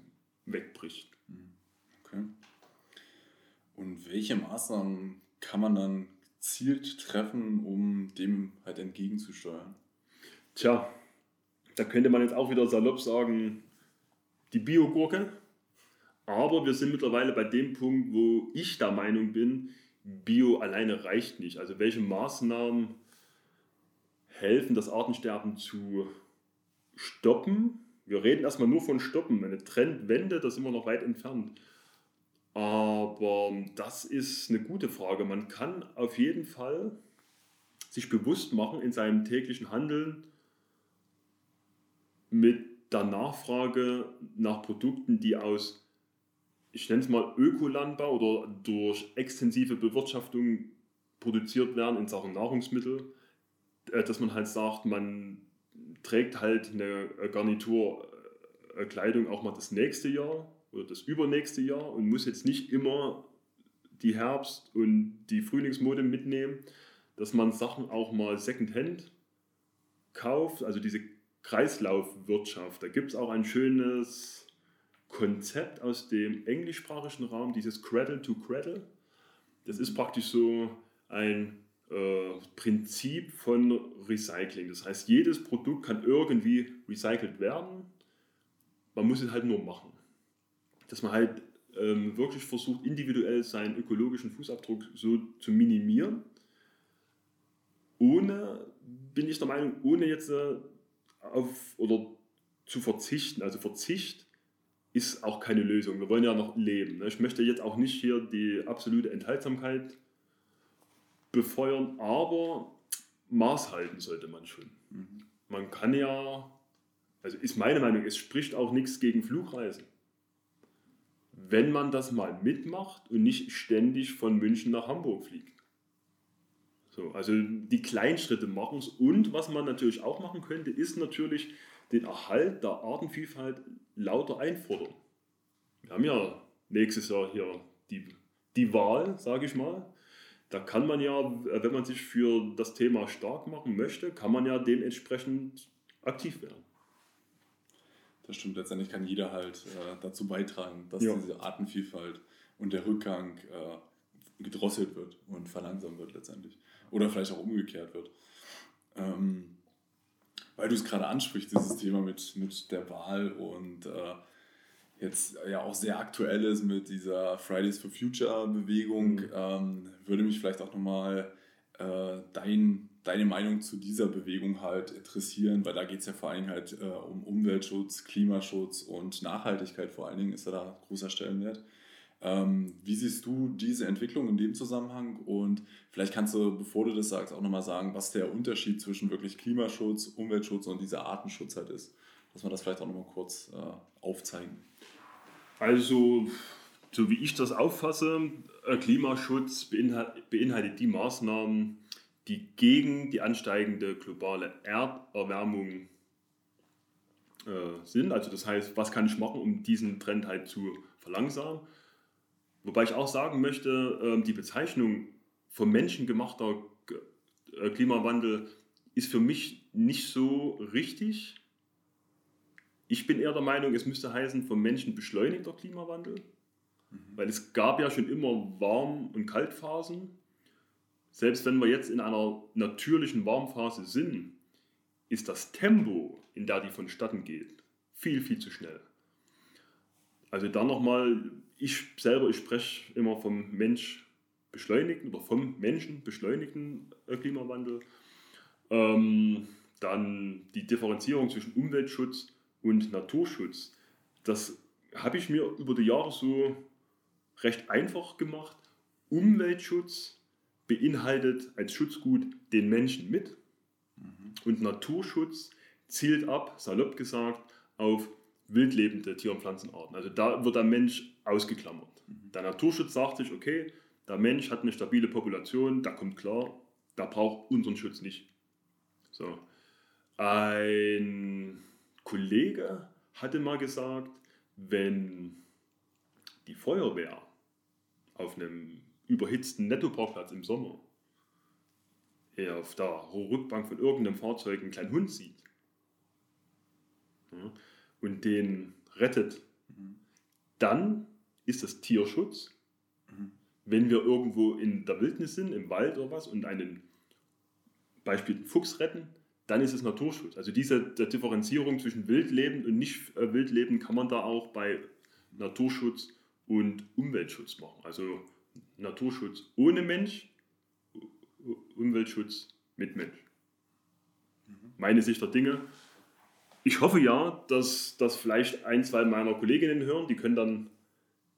wegbricht. Okay. Und welche Maßnahmen kann man dann gezielt treffen, um dem halt entgegenzusteuern? Tja, da könnte man jetzt auch wieder salopp sagen, die Biogurke. Aber wir sind mittlerweile bei dem Punkt, wo ich der Meinung bin, Bio alleine reicht nicht. Also welche Maßnahmen helfen, das Artensterben zu stoppen? Wir reden erstmal nur von stoppen. Eine Trendwende, da sind wir noch weit entfernt. Aber das ist eine gute Frage. Man kann auf jeden Fall sich bewusst machen in seinem täglichen Handeln mit der Nachfrage nach Produkten, die aus, ich nenne es mal Ökolandbau oder durch extensive Bewirtschaftung produziert werden in Sachen Nahrungsmittel, äh, dass man halt sagt, man trägt halt eine Garnitur äh, Kleidung auch mal das nächste Jahr oder das übernächste Jahr und muss jetzt nicht immer die Herbst- und die Frühlingsmode mitnehmen, dass man Sachen auch mal Secondhand kauft, also diese Kreislaufwirtschaft. Da gibt es auch ein schönes Konzept aus dem englischsprachigen Raum, dieses Cradle to Cradle. Das ist praktisch so ein äh, Prinzip von Recycling. Das heißt, jedes Produkt kann irgendwie recycelt werden. Man muss es halt nur machen dass man halt ähm, wirklich versucht, individuell seinen ökologischen Fußabdruck so zu minimieren. Ohne, bin ich der Meinung, ohne jetzt äh, auf oder zu verzichten. Also Verzicht ist auch keine Lösung. Wir wollen ja noch leben. Ne? Ich möchte jetzt auch nicht hier die absolute Enthaltsamkeit befeuern, aber Maß halten sollte man schon. Mhm. Man kann ja, also ist meine Meinung, es spricht auch nichts gegen Flugreisen wenn man das mal mitmacht und nicht ständig von München nach Hamburg fliegt. So, also die Kleinschritte machen es. Und was man natürlich auch machen könnte, ist natürlich den Erhalt der Artenvielfalt lauter einfordern. Wir haben ja nächstes Jahr hier die, die Wahl, sage ich mal. Da kann man ja, wenn man sich für das Thema stark machen möchte, kann man ja dementsprechend aktiv werden. Das stimmt, letztendlich kann jeder halt äh, dazu beitragen, dass ja. diese Artenvielfalt und der Rückgang äh, gedrosselt wird und verlangsamt wird letztendlich. Oder vielleicht auch umgekehrt wird. Ähm, weil du es gerade ansprichst, dieses Thema mit, mit der Wahl und äh, jetzt ja auch sehr aktuell ist mit dieser Fridays for Future Bewegung, mhm. ähm, würde mich vielleicht auch nochmal äh, dein, deine Meinung zu dieser Bewegung halt interessieren, weil da geht es ja vor allen Dingen halt äh, um Umweltschutz, Klimaschutz und Nachhaltigkeit vor allen Dingen ist ja da großer Stellenwert. Ähm, wie siehst du diese Entwicklung in dem Zusammenhang? Und vielleicht kannst du, bevor du das sagst, auch nochmal sagen, was der Unterschied zwischen wirklich Klimaschutz, Umweltschutz und dieser Artenschutz halt ist. Dass wir das vielleicht auch nochmal kurz äh, aufzeigen. Also, so wie ich das auffasse, äh, Klimaschutz beinhaltet die Maßnahmen, die gegen die ansteigende globale Erderwärmung äh, sind. Also das heißt, was kann ich machen, um diesen Trend halt zu verlangsamen? Wobei ich auch sagen möchte, ähm, die Bezeichnung vom Menschen gemachter äh, Klimawandel ist für mich nicht so richtig. Ich bin eher der Meinung, es müsste heißen vom Menschen beschleunigter Klimawandel, mhm. weil es gab ja schon immer Warm- und Kaltphasen. Selbst wenn wir jetzt in einer natürlichen Warmphase sind, ist das Tempo, in der die vonstatten geht, viel, viel zu schnell. Also dann nochmal ich selber, ich spreche immer vom Mensch beschleunigten oder vom Menschen beschleunigten äh, Klimawandel. Ähm, dann die Differenzierung zwischen Umweltschutz und Naturschutz. Das habe ich mir über die Jahre so recht einfach gemacht. Umweltschutz beinhaltet als Schutzgut den Menschen mit mhm. und Naturschutz zielt ab, salopp gesagt, auf wildlebende Tier- und Pflanzenarten. Also da wird der Mensch ausgeklammert. Mhm. Der Naturschutz sagt sich, okay, der Mensch hat eine stabile Population, da kommt klar, da braucht unseren Schutz nicht. So. Ein Kollege hatte mal gesagt, wenn die Feuerwehr auf einem überhitzten Nettoparkplatz im Sommer auf der Rückbank von irgendeinem Fahrzeug einen kleinen Hund sieht, ja, und den rettet, mhm. dann ist das Tierschutz. Mhm. Wenn wir irgendwo in der Wildnis sind, im Wald oder was, und einen Beispiel einen Fuchs retten, dann ist es Naturschutz. Also diese Differenzierung zwischen Wildleben und nicht äh, Wildleben kann man da auch bei Naturschutz und Umweltschutz machen. Also Naturschutz ohne Mensch, Umweltschutz mit Mensch. Mhm. Meine Sicht der Dinge ich hoffe ja, dass das vielleicht ein, zwei meiner Kolleginnen hören. Die können dann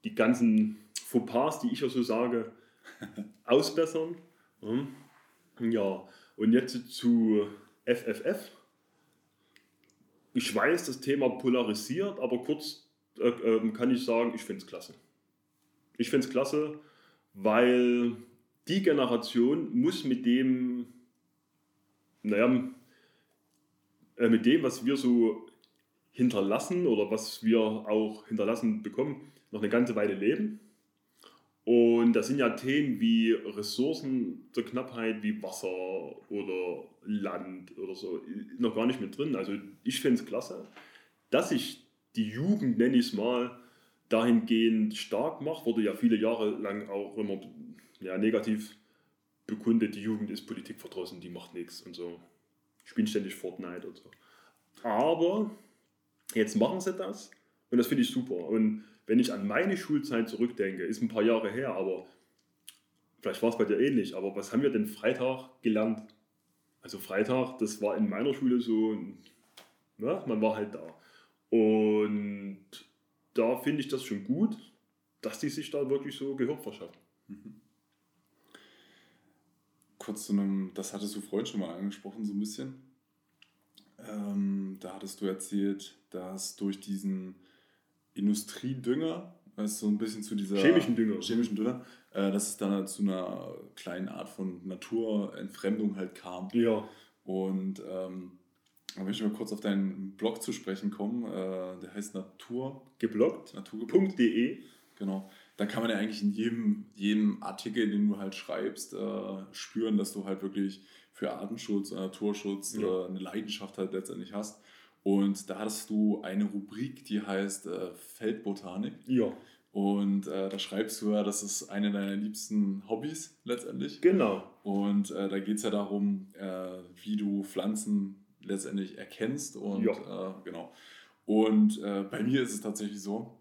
die ganzen Fauxpas, die ich ja so sage, ausbessern. Ja, und jetzt zu FFF. Ich weiß, das Thema polarisiert, aber kurz äh, äh, kann ich sagen, ich finde es klasse. Ich finde es klasse, weil die Generation muss mit dem, naja, äh, mit dem, was wir so hinterlassen oder was wir auch hinterlassen bekommen, noch eine ganze Weile leben. Und das sind ja Themen wie Ressourcen zur Knappheit, wie Wasser oder Land oder so, noch gar nicht mit drin. Also ich finde es klasse, dass sich die Jugend, nenne ich es mal, dahingehend stark macht. Wurde ja viele Jahre lang auch immer ja, negativ bekundet, die Jugend ist Politik verdrossen, die macht nichts und so spielen ständig Fortnite und so. Aber jetzt machen sie das und das finde ich super. Und wenn ich an meine Schulzeit zurückdenke, ist ein paar Jahre her, aber vielleicht war es bei dir ähnlich, aber was haben wir denn Freitag gelernt? Also Freitag, das war in meiner Schule so, na, ne, man war halt da. Und da finde ich das schon gut, dass die sich da wirklich so Gehör verschaffen. Mhm kurz zu einem, das hattest du vorhin schon mal angesprochen, so ein bisschen. Ähm, da hattest du erzählt, dass durch diesen Industriedünger, weißt so ein bisschen zu dieser chemischen Dünger, chemischen Dünger äh, dass es dann halt zu einer kleinen Art von Naturentfremdung halt kam. Ja. Und ähm, wenn ich mal kurz auf deinen Blog zu sprechen komme, äh, der heißt Natur geblockt, naturgeblockt.de. Genau dann kann man ja eigentlich in jedem, jedem Artikel, den du halt schreibst, äh, spüren, dass du halt wirklich für Artenschutz, Naturschutz ja. äh, eine Leidenschaft halt letztendlich hast. Und da hast du eine Rubrik, die heißt äh, Feldbotanik. Ja. Und äh, da schreibst du ja, das ist eine deiner liebsten Hobbys letztendlich. Genau. Und äh, da geht es ja darum, äh, wie du Pflanzen letztendlich erkennst. Und ja. genau. Und bei mir ist es tatsächlich so,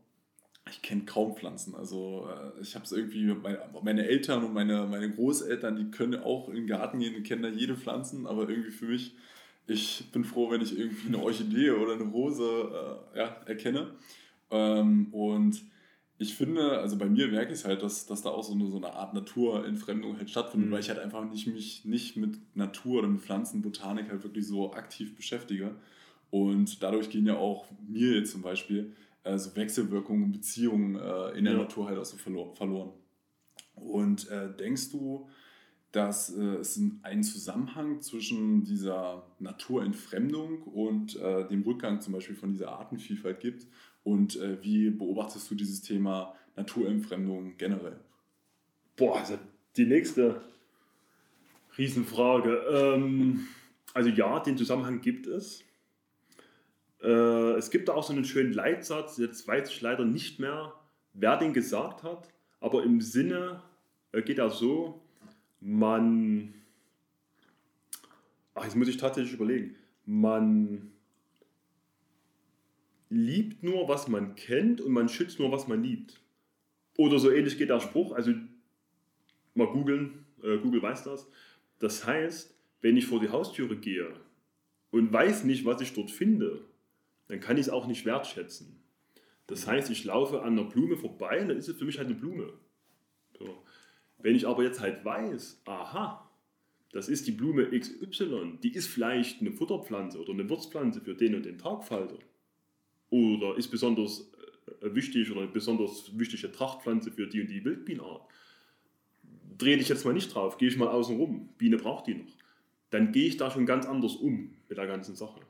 ich kenne kaum Pflanzen. Also äh, ich habe es irgendwie, meine, meine Eltern und meine, meine Großeltern, die können auch in den Garten gehen, die kennen da jede Pflanzen, aber irgendwie für mich, ich bin froh, wenn ich irgendwie eine Orchidee oder eine Rose äh, ja, erkenne. Ähm, und ich finde, also bei mir merke ich es halt, dass, dass da auch so eine, so eine Art Naturentfremdung halt stattfindet, mhm. weil ich halt einfach nicht mich nicht mit Natur oder mit Pflanzenbotanik halt wirklich so aktiv beschäftige. Und dadurch gehen ja auch mir jetzt zum Beispiel äh, so Wechselwirkungen und Beziehungen äh, in der ja. Natur halt auch so verlor verloren. Und äh, denkst du, dass äh, es einen Zusammenhang zwischen dieser Naturentfremdung und äh, dem Rückgang zum Beispiel von dieser Artenvielfalt gibt? Und äh, wie beobachtest du dieses Thema Naturentfremdung generell? Boah, also die nächste Riesenfrage. Ähm, also ja, den Zusammenhang gibt es. Äh, es gibt da auch so einen schönen Leitsatz, jetzt weiß ich leider nicht mehr, wer den gesagt hat, aber im Sinne äh, geht er so, man, ach, jetzt muss ich tatsächlich überlegen, man liebt nur, was man kennt und man schützt nur, was man liebt. Oder so ähnlich geht der Spruch, also mal googeln, äh, Google weiß das. Das heißt, wenn ich vor die Haustüre gehe und weiß nicht, was ich dort finde, dann kann ich es auch nicht wertschätzen. Das heißt, ich laufe an einer Blume vorbei und dann ist es für mich halt eine Blume. So. Wenn ich aber jetzt halt weiß, aha, das ist die Blume XY, die ist vielleicht eine Futterpflanze oder eine Wirtspflanze für den und den Tagfalter. Oder ist besonders äh, wichtig oder eine besonders wichtige Trachtpflanze für die und die Wildbienenart. Drehe ich jetzt mal nicht drauf, gehe ich mal außen rum, Biene braucht die noch. Dann gehe ich da schon ganz anders um mit der ganzen Sache.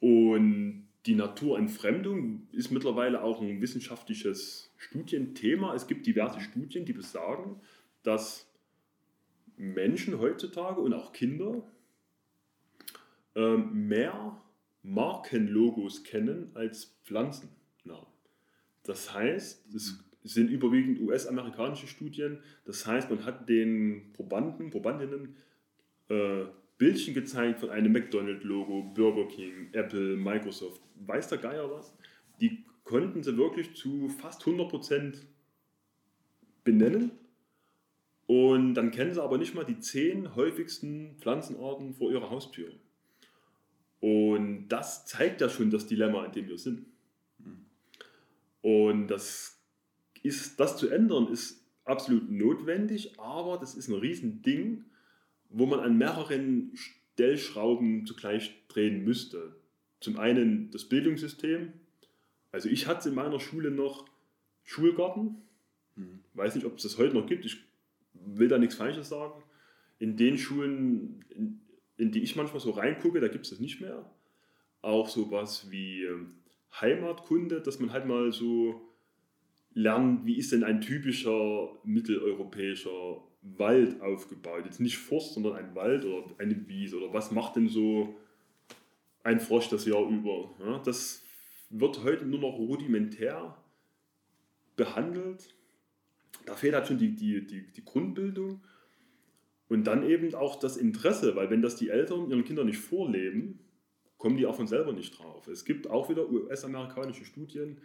Und die Naturentfremdung ist mittlerweile auch ein wissenschaftliches Studienthema. Es gibt diverse Studien, die besagen, dass Menschen heutzutage und auch Kinder ähm, mehr Markenlogos kennen als Pflanzennamen. Das heißt, es sind überwiegend US-amerikanische Studien. Das heißt, man hat den Probanden, Probandinnen äh, Bildchen gezeigt von einem McDonald's-Logo, Burger King, Apple, Microsoft, weiß der Geier was. Die konnten sie wirklich zu fast 100% benennen. Und dann kennen sie aber nicht mal die zehn häufigsten Pflanzenarten vor ihrer Haustür. Und das zeigt ja schon das Dilemma, in dem wir sind. Und das, ist, das zu ändern ist absolut notwendig, aber das ist ein Riesending, wo man an mehreren Stellschrauben zugleich drehen müsste. Zum einen das Bildungssystem. Also ich hatte in meiner Schule noch Schulgarten. Mhm. Weiß nicht, ob es das heute noch gibt. Ich will da nichts Falsches sagen. In den Schulen, in, in die ich manchmal so reingucke, da gibt es das nicht mehr. Auch sowas wie ähm, Heimatkunde, dass man halt mal so lernt, wie ist denn ein typischer mitteleuropäischer Wald aufgebaut. Jetzt nicht Forst, sondern ein Wald oder eine Wiese oder was macht denn so ein Frosch das Jahr über. Ja, das wird heute nur noch rudimentär behandelt. Da fehlt halt schon die, die, die, die Grundbildung und dann eben auch das Interesse, weil wenn das die Eltern ihren Kindern nicht vorleben, kommen die auch von selber nicht drauf. Es gibt auch wieder US-amerikanische Studien,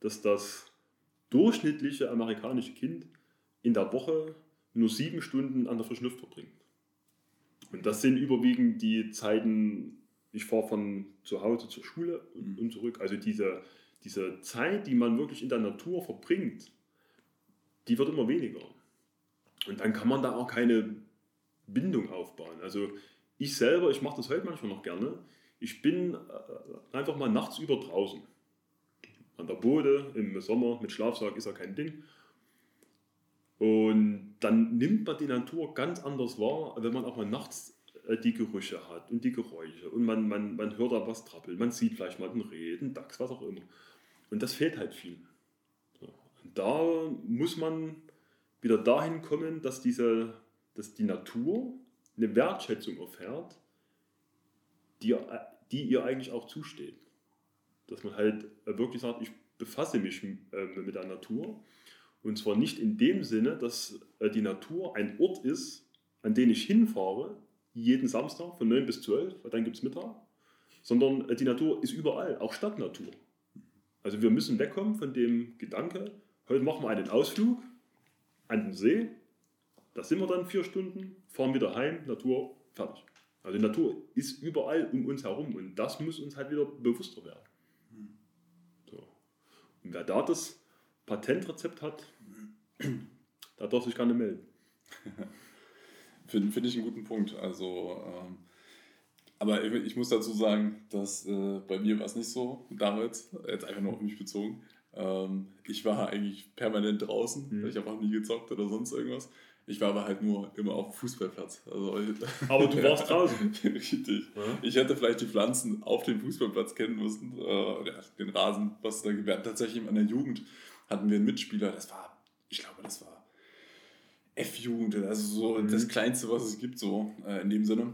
dass das durchschnittliche amerikanische Kind in der Woche nur sieben Stunden an der frischen Luft verbringt. Und das sind überwiegend die Zeiten, ich fahre von zu Hause zur Schule und, und zurück. Also diese, diese Zeit, die man wirklich in der Natur verbringt, die wird immer weniger. Und dann kann man da auch keine Bindung aufbauen. Also ich selber, ich mache das heute manchmal noch gerne, ich bin äh, einfach mal nachts über draußen. An der Bode, im Sommer mit Schlafsack ist ja kein Ding. Und dann nimmt man die Natur ganz anders wahr, wenn man auch mal nachts äh, die Gerüche hat und die Geräusche und man, man, man hört da was trappeln, man sieht vielleicht mal einen Reh, einen Dachs, was auch immer. Und das fehlt halt viel. Und da muss man wieder dahin kommen, dass, diese, dass die Natur eine Wertschätzung erfährt, die, die ihr eigentlich auch zusteht. Dass man halt wirklich sagt, ich befasse mich äh, mit der Natur und zwar nicht in dem Sinne, dass äh, die Natur ein Ort ist, an den ich hinfahre, jeden Samstag von 9 bis 12, weil dann gibt es Mittag, sondern äh, die Natur ist überall, auch Stadtnatur. Also wir müssen wegkommen von dem Gedanke, heute machen wir einen Ausflug an den See, da sind wir dann vier Stunden, fahren wieder heim, Natur, fertig. Also die Natur ist überall um uns herum und das muss uns halt wieder bewusster werden. So. Und wer da das Patentrezept hat, da darf sich gerne melden. Finde find ich einen guten Punkt. Also, ähm, aber ich muss dazu sagen, dass äh, bei mir war es nicht so damals, jetzt einfach nur auf mich bezogen. Ähm, ich war eigentlich permanent draußen, mhm. ich habe auch nie gezockt oder sonst irgendwas. Ich war aber halt nur immer auf dem Fußballplatz. Also, aber du warst draußen. Richtig. Ja. Ich hätte vielleicht die Pflanzen auf dem Fußballplatz kennen müssen, äh, den Rasen, was da gewährt. Tatsächlich in der Jugend hatten wir einen Mitspieler, das war, ich glaube, das war F-Jugend, also so mhm. das Kleinste, was es gibt, so äh, in dem Sinne.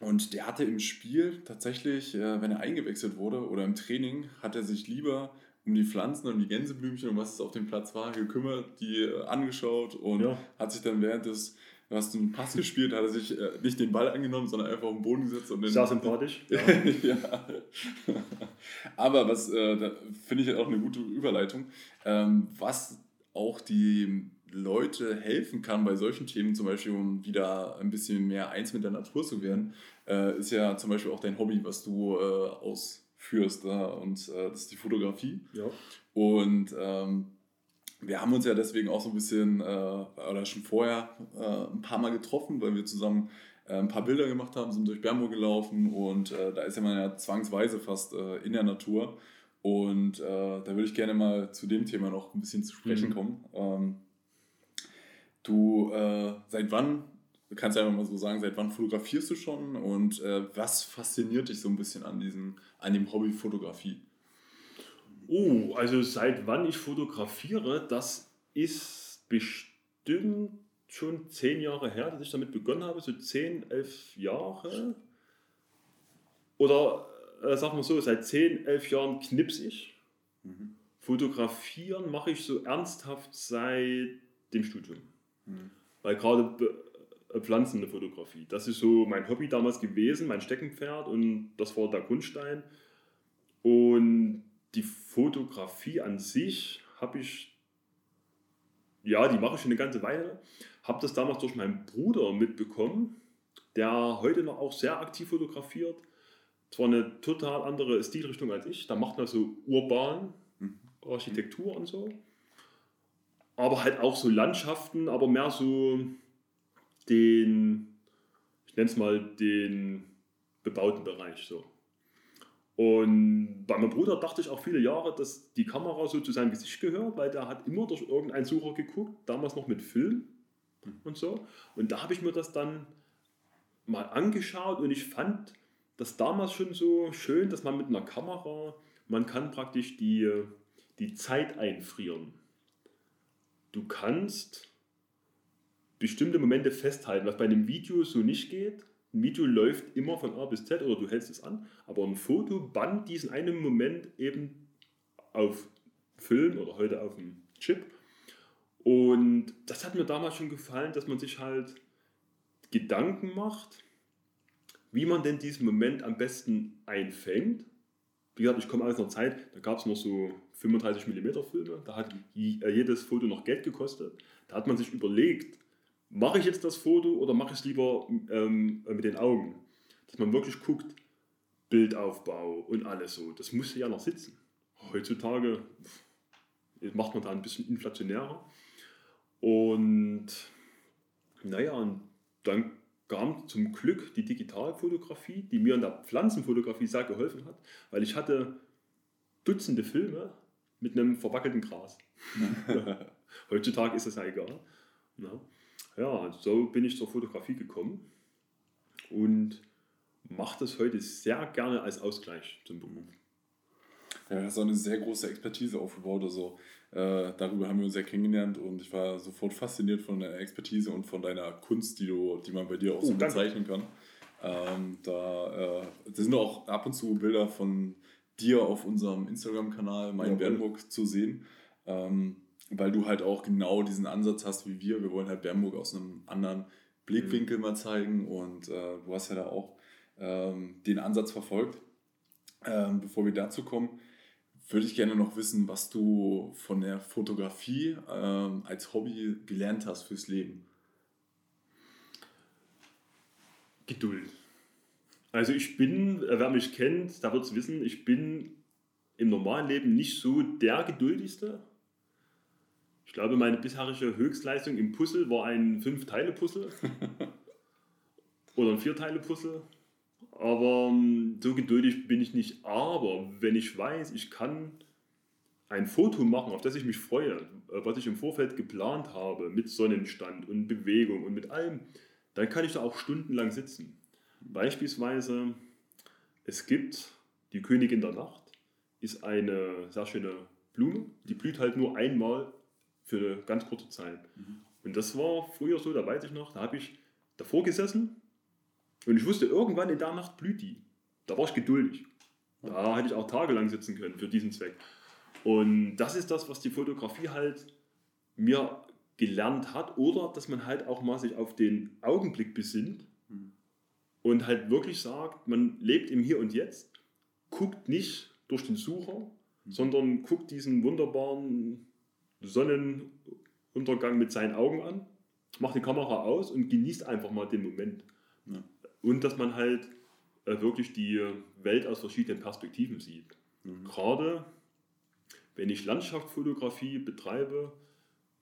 Und der hatte im Spiel tatsächlich, äh, wenn er eingewechselt wurde oder im Training, hat er sich lieber um die Pflanzen und die Gänseblümchen und was es auf dem Platz war, gekümmert, die äh, angeschaut und ja. hat sich dann während des Du hast einen Pass gespielt, hat er sich äh, nicht den Ball angenommen, sondern einfach auf den Boden gesetzt. Und den, Sehr sympathisch. ja. ja. Aber was, äh, da finde ich auch eine gute Überleitung, ähm, was auch die Leute helfen kann bei solchen Themen, zum Beispiel um wieder ein bisschen mehr eins mit der Natur zu werden, äh, ist ja zum Beispiel auch dein Hobby, was du äh, ausführst. und äh, das ist die Fotografie. Ja. Und ähm, wir haben uns ja deswegen auch so ein bisschen, äh, oder schon vorher äh, ein paar Mal getroffen, weil wir zusammen äh, ein paar Bilder gemacht haben, sind durch Bernburg gelaufen und da ist ja man ja zwangsweise fast in der Natur. Und da würde ich gerne mal zu dem Thema noch ein bisschen zu sprechen mhm. kommen. Ähm, Du, äh, seit wann, du kannst einfach mal so sagen, seit wann fotografierst du schon und äh, was fasziniert dich so ein bisschen an, diesem, an dem Hobby Fotografie? Oh, also seit wann ich fotografiere, das ist bestimmt schon zehn Jahre her, dass ich damit begonnen habe, so zehn, elf Jahre. Oder äh, sagen wir so, seit zehn, elf Jahren knips ich. Mhm. Fotografieren mache ich so ernsthaft seit dem Studium. Mhm. Weil gerade äh, Pflanzenfotografie, das ist so mein Hobby damals gewesen, mein Steckenpferd und das war der Grundstein. Und die Fotografie an sich habe ich, ja, die mache ich schon eine ganze Weile, habe das damals durch meinen Bruder mitbekommen, der heute noch auch sehr aktiv fotografiert. Zwar eine total andere Stilrichtung als ich, da macht er so urban mhm. Architektur und so aber halt auch so Landschaften, aber mehr so den, ich nenne es mal den bebauten Bereich so. Und bei meinem Bruder dachte ich auch viele Jahre, dass die Kamera so zu seinem Gesicht gehört, weil der hat immer durch irgendeinen Sucher geguckt, damals noch mit Film und so. Und da habe ich mir das dann mal angeschaut und ich fand das damals schon so schön, dass man mit einer Kamera, man kann praktisch die, die Zeit einfrieren du kannst bestimmte Momente festhalten, was bei einem Video so nicht geht. Ein Video läuft immer von A bis Z oder du hältst es an, aber ein Foto band diesen einen Moment eben auf Film oder heute auf dem Chip. Und das hat mir damals schon gefallen, dass man sich halt Gedanken macht, wie man denn diesen Moment am besten einfängt. Wie gesagt, ich komme aus einer Zeit, da gab es noch so 35 mm Filme, da hat äh, jedes Foto noch Geld gekostet. Da hat man sich überlegt, mache ich jetzt das Foto oder mache ich es lieber ähm, mit den Augen? Dass man wirklich guckt, Bildaufbau und alles so. Das musste ja noch sitzen. Heutzutage macht man da ein bisschen inflationärer. Und naja, und dann kam zum Glück die Digitalfotografie, die mir in der Pflanzenfotografie sehr geholfen hat, weil ich hatte Dutzende Filme mit einem verwackelten Gras. Heutzutage ist das ja egal. Ja, so bin ich zur Fotografie gekommen und mache das heute sehr gerne als Ausgleich zum Beruf. Ja, du hast auch eine sehr große Expertise aufgebaut. Also äh, darüber haben wir uns ja kennengelernt und ich war sofort fasziniert von deiner Expertise und von deiner Kunst, die, du, die man bei dir auch oh, so bezeichnen kann. Ähm, da, äh, das sind auch ab und zu Bilder von dir auf unserem Instagram-Kanal, mein ja, Bernburg, zu sehen. Ähm, weil du halt auch genau diesen Ansatz hast wie wir. Wir wollen halt Bernburg aus einem anderen Blickwinkel mhm. mal zeigen und äh, du hast ja da auch ähm, den Ansatz verfolgt. Ähm, bevor wir dazu kommen, würde ich gerne noch wissen, was du von der Fotografie ähm, als Hobby gelernt hast fürs Leben. Geduld. Also ich bin, äh, wer mich kennt, der wird es wissen, ich bin im normalen Leben nicht so der geduldigste. Ich glaube, meine bisherige Höchstleistung im Puzzle war ein Fünf-Teile-Puzzle oder ein Vier-Teile-Puzzle. Aber ähm, so geduldig bin ich nicht. Aber wenn ich weiß, ich kann ein Foto machen, auf das ich mich freue, äh, was ich im Vorfeld geplant habe, mit Sonnenstand und Bewegung und mit allem, dann kann ich da auch stundenlang sitzen. Beispielsweise, es gibt die Königin der Nacht, ist eine sehr schöne Blume, die blüht halt nur einmal für eine ganz kurze Zeit. Mhm. Und das war früher so, da weiß ich noch, da habe ich davor gesessen und ich wusste, irgendwann in der Nacht blüht die. Da war ich geduldig. Da hätte ich auch tagelang sitzen können für diesen Zweck. Und das ist das, was die Fotografie halt mir gelernt hat. Oder dass man halt auch mal sich auf den Augenblick besinnt mhm. und halt wirklich sagt, man lebt im Hier und Jetzt, guckt nicht durch den Sucher, mhm. sondern guckt diesen wunderbaren Sonnenuntergang mit seinen Augen an, macht die Kamera aus und genießt einfach mal den Moment. Ja. Und dass man halt äh, wirklich die Welt aus verschiedenen Perspektiven sieht. Mhm. Gerade wenn ich Landschaftsfotografie betreibe,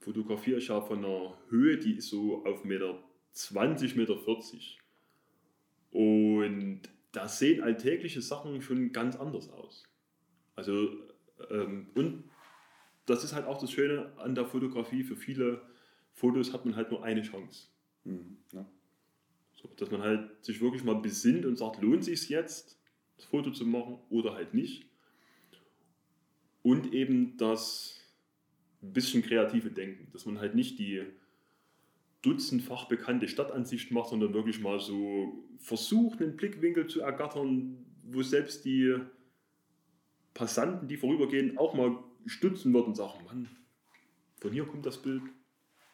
fotografiere ich ja von einer Höhe, die ist so auf Meter 20, Meter 40. Und da sehen alltägliche Sachen schon ganz anders aus. Also, ähm, und das ist halt auch das Schöne an der Fotografie. Für viele Fotos hat man halt nur eine Chance. Mhm, ja. so, dass man halt sich wirklich mal besinnt und sagt, lohnt sich jetzt, das Foto zu machen oder halt nicht. Und eben das bisschen kreative Denken, dass man halt nicht die dutzendfach bekannte Stadtansicht macht, sondern wirklich mal so versucht, einen Blickwinkel zu ergattern, wo selbst die Passanten, die vorübergehen, auch mal stützen wird und sagen, Mann, von hier kommt das Bild,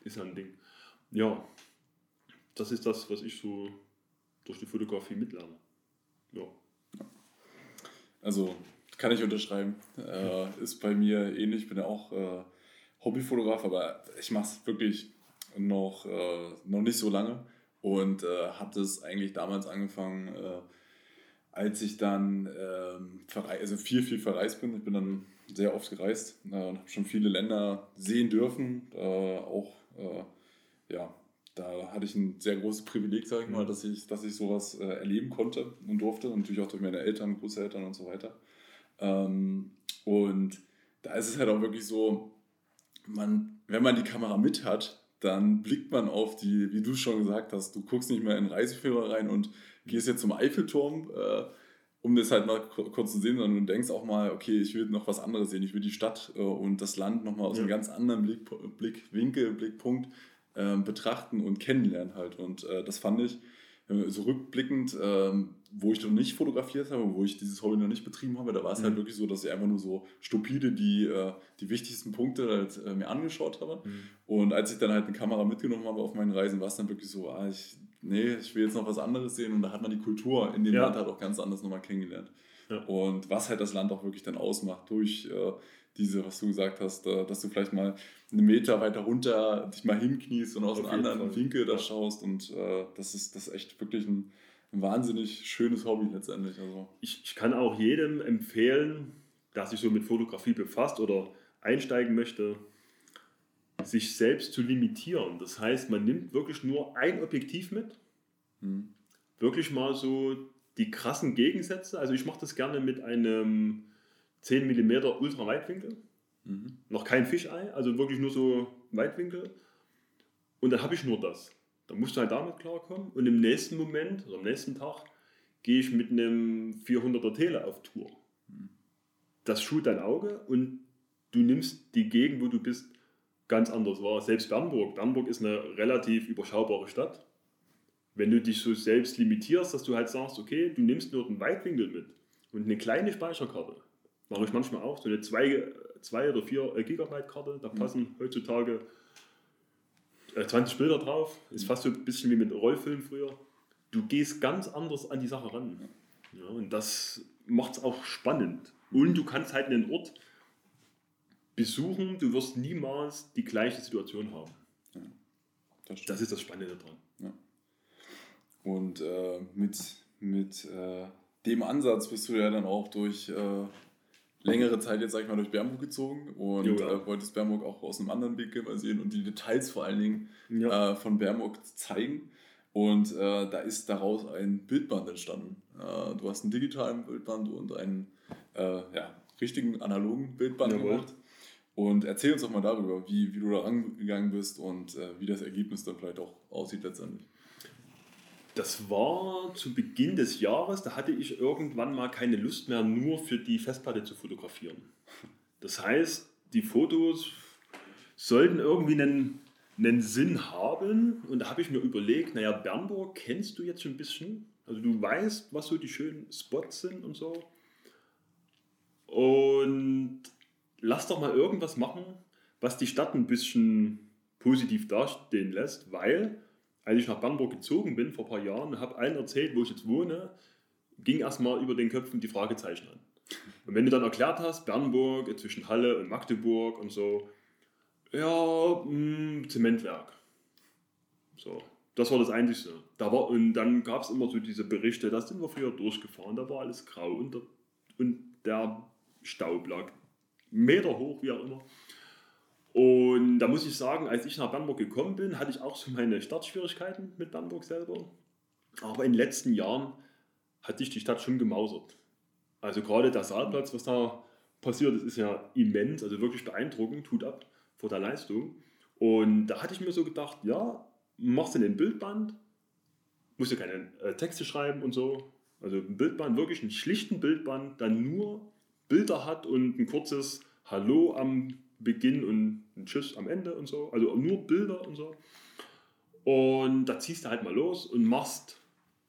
ist ja ein Ding. Ja, das ist das, was ich so durch die Fotografie mitlerne. Ja. Also kann ich unterschreiben. Äh, ist bei mir ähnlich. Ich bin ja auch äh, Hobbyfotograf, aber ich mache es wirklich noch, äh, noch nicht so lange und äh, habe das eigentlich damals angefangen äh, als ich dann ähm, also viel, viel verreist bin, ich bin dann sehr oft gereist äh, habe schon viele Länder sehen dürfen, äh, auch, äh, ja, da hatte ich ein sehr großes Privileg, sage ich mal, mhm. dass ich, dass ich sowas äh, erleben konnte und durfte, und natürlich auch durch meine Eltern, Großeltern und so weiter. Ähm, und da ist es halt auch wirklich so, man, wenn man die Kamera mit hat, dann blickt man auf die, wie du schon gesagt hast, du guckst nicht mehr in Reiseführer rein und gehst jetzt zum Eiffelturm, äh, um das halt mal kurz zu sehen, sondern du denkst auch mal, okay, ich will noch was anderes sehen, ich will die Stadt äh, und das Land nochmal aus ja. einem ganz anderen Blick, Blickwinkel, Blickpunkt äh, betrachten und kennenlernen halt. Und äh, das fand ich so rückblickend, ähm, wo ich noch nicht fotografiert habe, wo ich dieses Hobby noch nicht betrieben habe, da war es halt mhm. halt wirklich so, dass ich einfach nur so stupide die, äh, die wichtigsten Punkte halt, äh, mir angeschaut habe. Mhm. Und als ich dann halt eine Kamera mitgenommen habe auf meinen Reisen, war es dann wirklich so, ah, ich, nee, ich will jetzt noch was anderes sehen. Und da hat man die Kultur in dem ja. Land halt auch ganz anders nochmal kennengelernt. Ja. Und was halt das Land auch wirklich dann ausmacht durch äh, diese, was du gesagt hast, äh, dass du vielleicht mal einen Meter weiter runter dich mal hinkniest und aus einem anderen Fall. Winkel da schaust. Und äh, das, ist, das ist echt wirklich ein, ein wahnsinnig schönes Hobby letztendlich. Also. Ich, ich kann auch jedem empfehlen, der sich so mit Fotografie befasst oder einsteigen möchte, sich selbst zu limitieren. Das heißt, man nimmt wirklich nur ein Objektiv mit, hm. wirklich mal so die krassen Gegensätze. Also ich mache das gerne mit einem 10 mm Ultraweitwinkel. Mhm. Noch kein Fischei, also wirklich nur so Weitwinkel. Und dann habe ich nur das. Dann musst du halt damit klarkommen. Und im nächsten Moment, oder am nächsten Tag, gehe ich mit einem 400er Tele auf Tour. Mhm. Das schult dein Auge und du nimmst die Gegend, wo du bist, ganz anders wahr. Selbst Bernburg. Bernburg ist eine relativ überschaubare Stadt. Wenn du dich so selbst limitierst, dass du halt sagst, okay, du nimmst nur den Weitwinkel mit und eine kleine Speicherkarte, Mache ich manchmal auch. So eine 2 oder 4 äh, Gigabyte Karte, da mhm. passen mhm. heutzutage 20 äh, Bilder drauf. Ist fast so ein bisschen wie mit Rollfilm früher. Du gehst ganz anders an die Sache ran. Ja, und das macht es auch spannend. Und du kannst halt einen Ort besuchen, du wirst niemals die gleiche Situation haben. Ja, das, das, ist das Spannende dran. Ja. Und äh, mit, mit äh, dem Ansatz bist du ja dann auch durch äh, längere Zeit jetzt, sag ich mal, durch Bernburg gezogen und jo, ja. äh, wolltest Bernburg auch aus einem anderen Weg mal sehen und die Details vor allen Dingen ja. äh, von Bernburg zeigen. Und äh, da ist daraus ein Bildband entstanden. Du hast einen digitalen Bildband und einen ja, richtigen analogen Bildband Jawohl. gemacht. Und erzähl uns doch mal darüber, wie, wie du da rangegangen bist und äh, wie das Ergebnis dann vielleicht auch aussieht letztendlich. Das war zu Beginn des Jahres, da hatte ich irgendwann mal keine Lust mehr, nur für die Festplatte zu fotografieren. Das heißt, die Fotos sollten irgendwie einen, einen Sinn haben. Und da habe ich mir überlegt, naja, Bernburg kennst du jetzt schon ein bisschen. Also du weißt, was so die schönen Spots sind und so. Und lass doch mal irgendwas machen, was die Stadt ein bisschen positiv dastehen lässt, weil als ich nach Bernburg gezogen bin vor ein paar Jahren, habe allen erzählt, wo ich jetzt wohne, ging erstmal über den Köpfen die Fragezeichen an. Und wenn du dann erklärt hast, Bernburg zwischen Halle und Magdeburg und so, ja, mh, hm, Zementwerk. So, das war das Einzige. Da war, und dann gab es immer so diese Berichte, da sind wir früher durchgefahren, da war alles grau und der, und der Staub lag Meter hoch, wie auch immer. Und da muss ich sagen, als ich nach Bernburg gekommen bin, hatte ich auch so meine Startschwierigkeiten mit Bernburg selber. Aber in den letzten Jahren hat sich die Stadt schon gemausert. Also gerade der Saalplatz, was da passiert ist, ist ja immens, also wirklich beeindruckend, tut ab vor der Leistung. Und da hatte ich mir so gedacht, ja, machst du ein Bildband, musst du keine äh, Texte schreiben und so. Also ein Bildband, wirklich einen schlichten Bildband, dann nur Bilder hat und ein kurzes Hallo am Beginn und ein Tschüss am Ende und so. Also nur Bilder und so. Und da ziehst du halt mal los und machst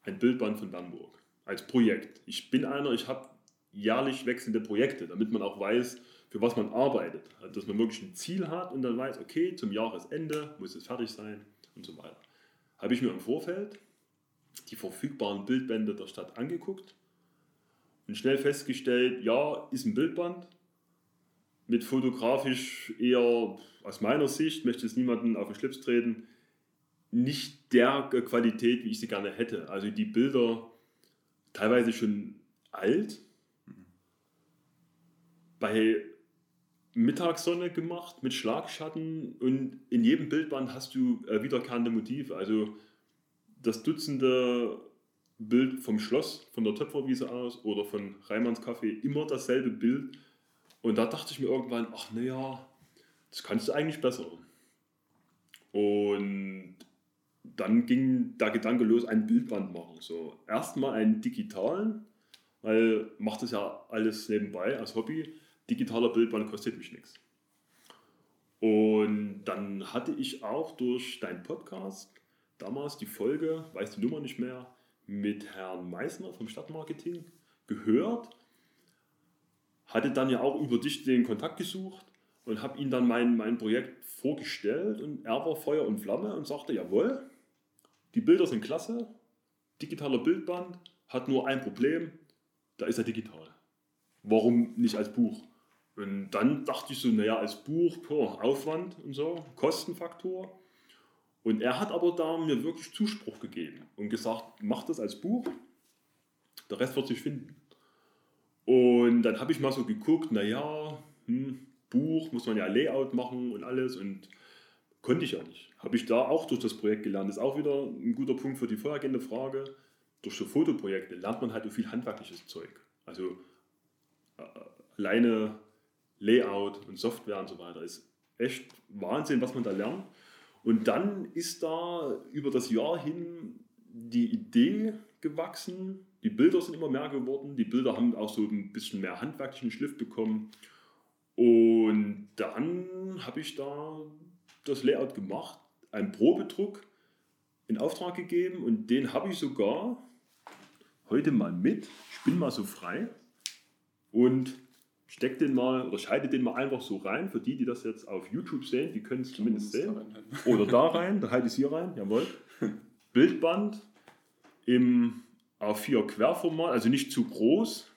ein Bildband von Bamberg als Projekt. Ich bin einer, ich habe jährlich wechselnde Projekte, damit man auch weiß, für was man arbeitet. Also, dass man wirklich ein Ziel hat und dann weiß, okay, zum Jahresende muss es fertig sein und so weiter. Habe ich mir im Vorfeld die verfügbaren Bildbände der Stadt angeguckt und schnell festgestellt, ja, ist ein Bildband, mit fotografisch eher aus meiner Sicht, möchte es niemanden auf den Schlips treten, nicht der Qualität, wie ich sie gerne hätte. Also die Bilder teilweise schon alt, bei Mittagssonne gemacht mit Schlagschatten und in jedem Bildband hast du wiederkehrende Motive. Also das Dutzende Bild vom Schloss, von der Töpferwiese aus oder von Reimanns Café, immer dasselbe Bild und da dachte ich mir irgendwann, ach naja, das kannst du eigentlich besser. Und dann ging der Gedanke los, ein Bildband machen. So, erstmal einen digitalen, weil macht das ja alles nebenbei als Hobby. Digitaler Bildband kostet mich nichts. Und dann hatte ich auch durch deinen Podcast damals die Folge, weiß die Nummer nicht mehr, mit Herrn Meissner vom Stadtmarketing gehört hatte dann ja auch über dich den Kontakt gesucht und habe ihm dann mein, mein Projekt vorgestellt und er war Feuer und Flamme und sagte, jawohl, die Bilder sind klasse, digitaler Bildband, hat nur ein Problem, da ist er digital. Warum nicht als Buch? Und dann dachte ich so, naja, als Buch, boah, Aufwand und so, Kostenfaktor. Und er hat aber da mir wirklich Zuspruch gegeben und gesagt, mach das als Buch, der Rest wird sich finden. Und dann habe ich mal so geguckt, naja, hm, Buch muss man ja Layout machen und alles und konnte ich ja nicht. Habe ich da auch durch das Projekt gelernt. Das ist auch wieder ein guter Punkt für die vorhergehende Frage. Durch so Fotoprojekte lernt man halt so viel handwerkliches Zeug. Also äh, alleine Layout und Software und so weiter ist echt Wahnsinn, was man da lernt. Und dann ist da über das Jahr hin die Idee gewachsen, die Bilder sind immer mehr geworden. Die Bilder haben auch so ein bisschen mehr handwerklichen Schliff bekommen. Und dann habe ich da das Layout gemacht, einen Probedruck in Auftrag gegeben und den habe ich sogar heute mal mit. Ich bin mal so frei und steck den mal oder schalte den mal einfach so rein. Für die, die das jetzt auf YouTube sehen, die können es zumindest sehen. Oder da rein, da halte ich es hier rein, jawohl. Bildband im A4 Querformat, also nicht zu groß.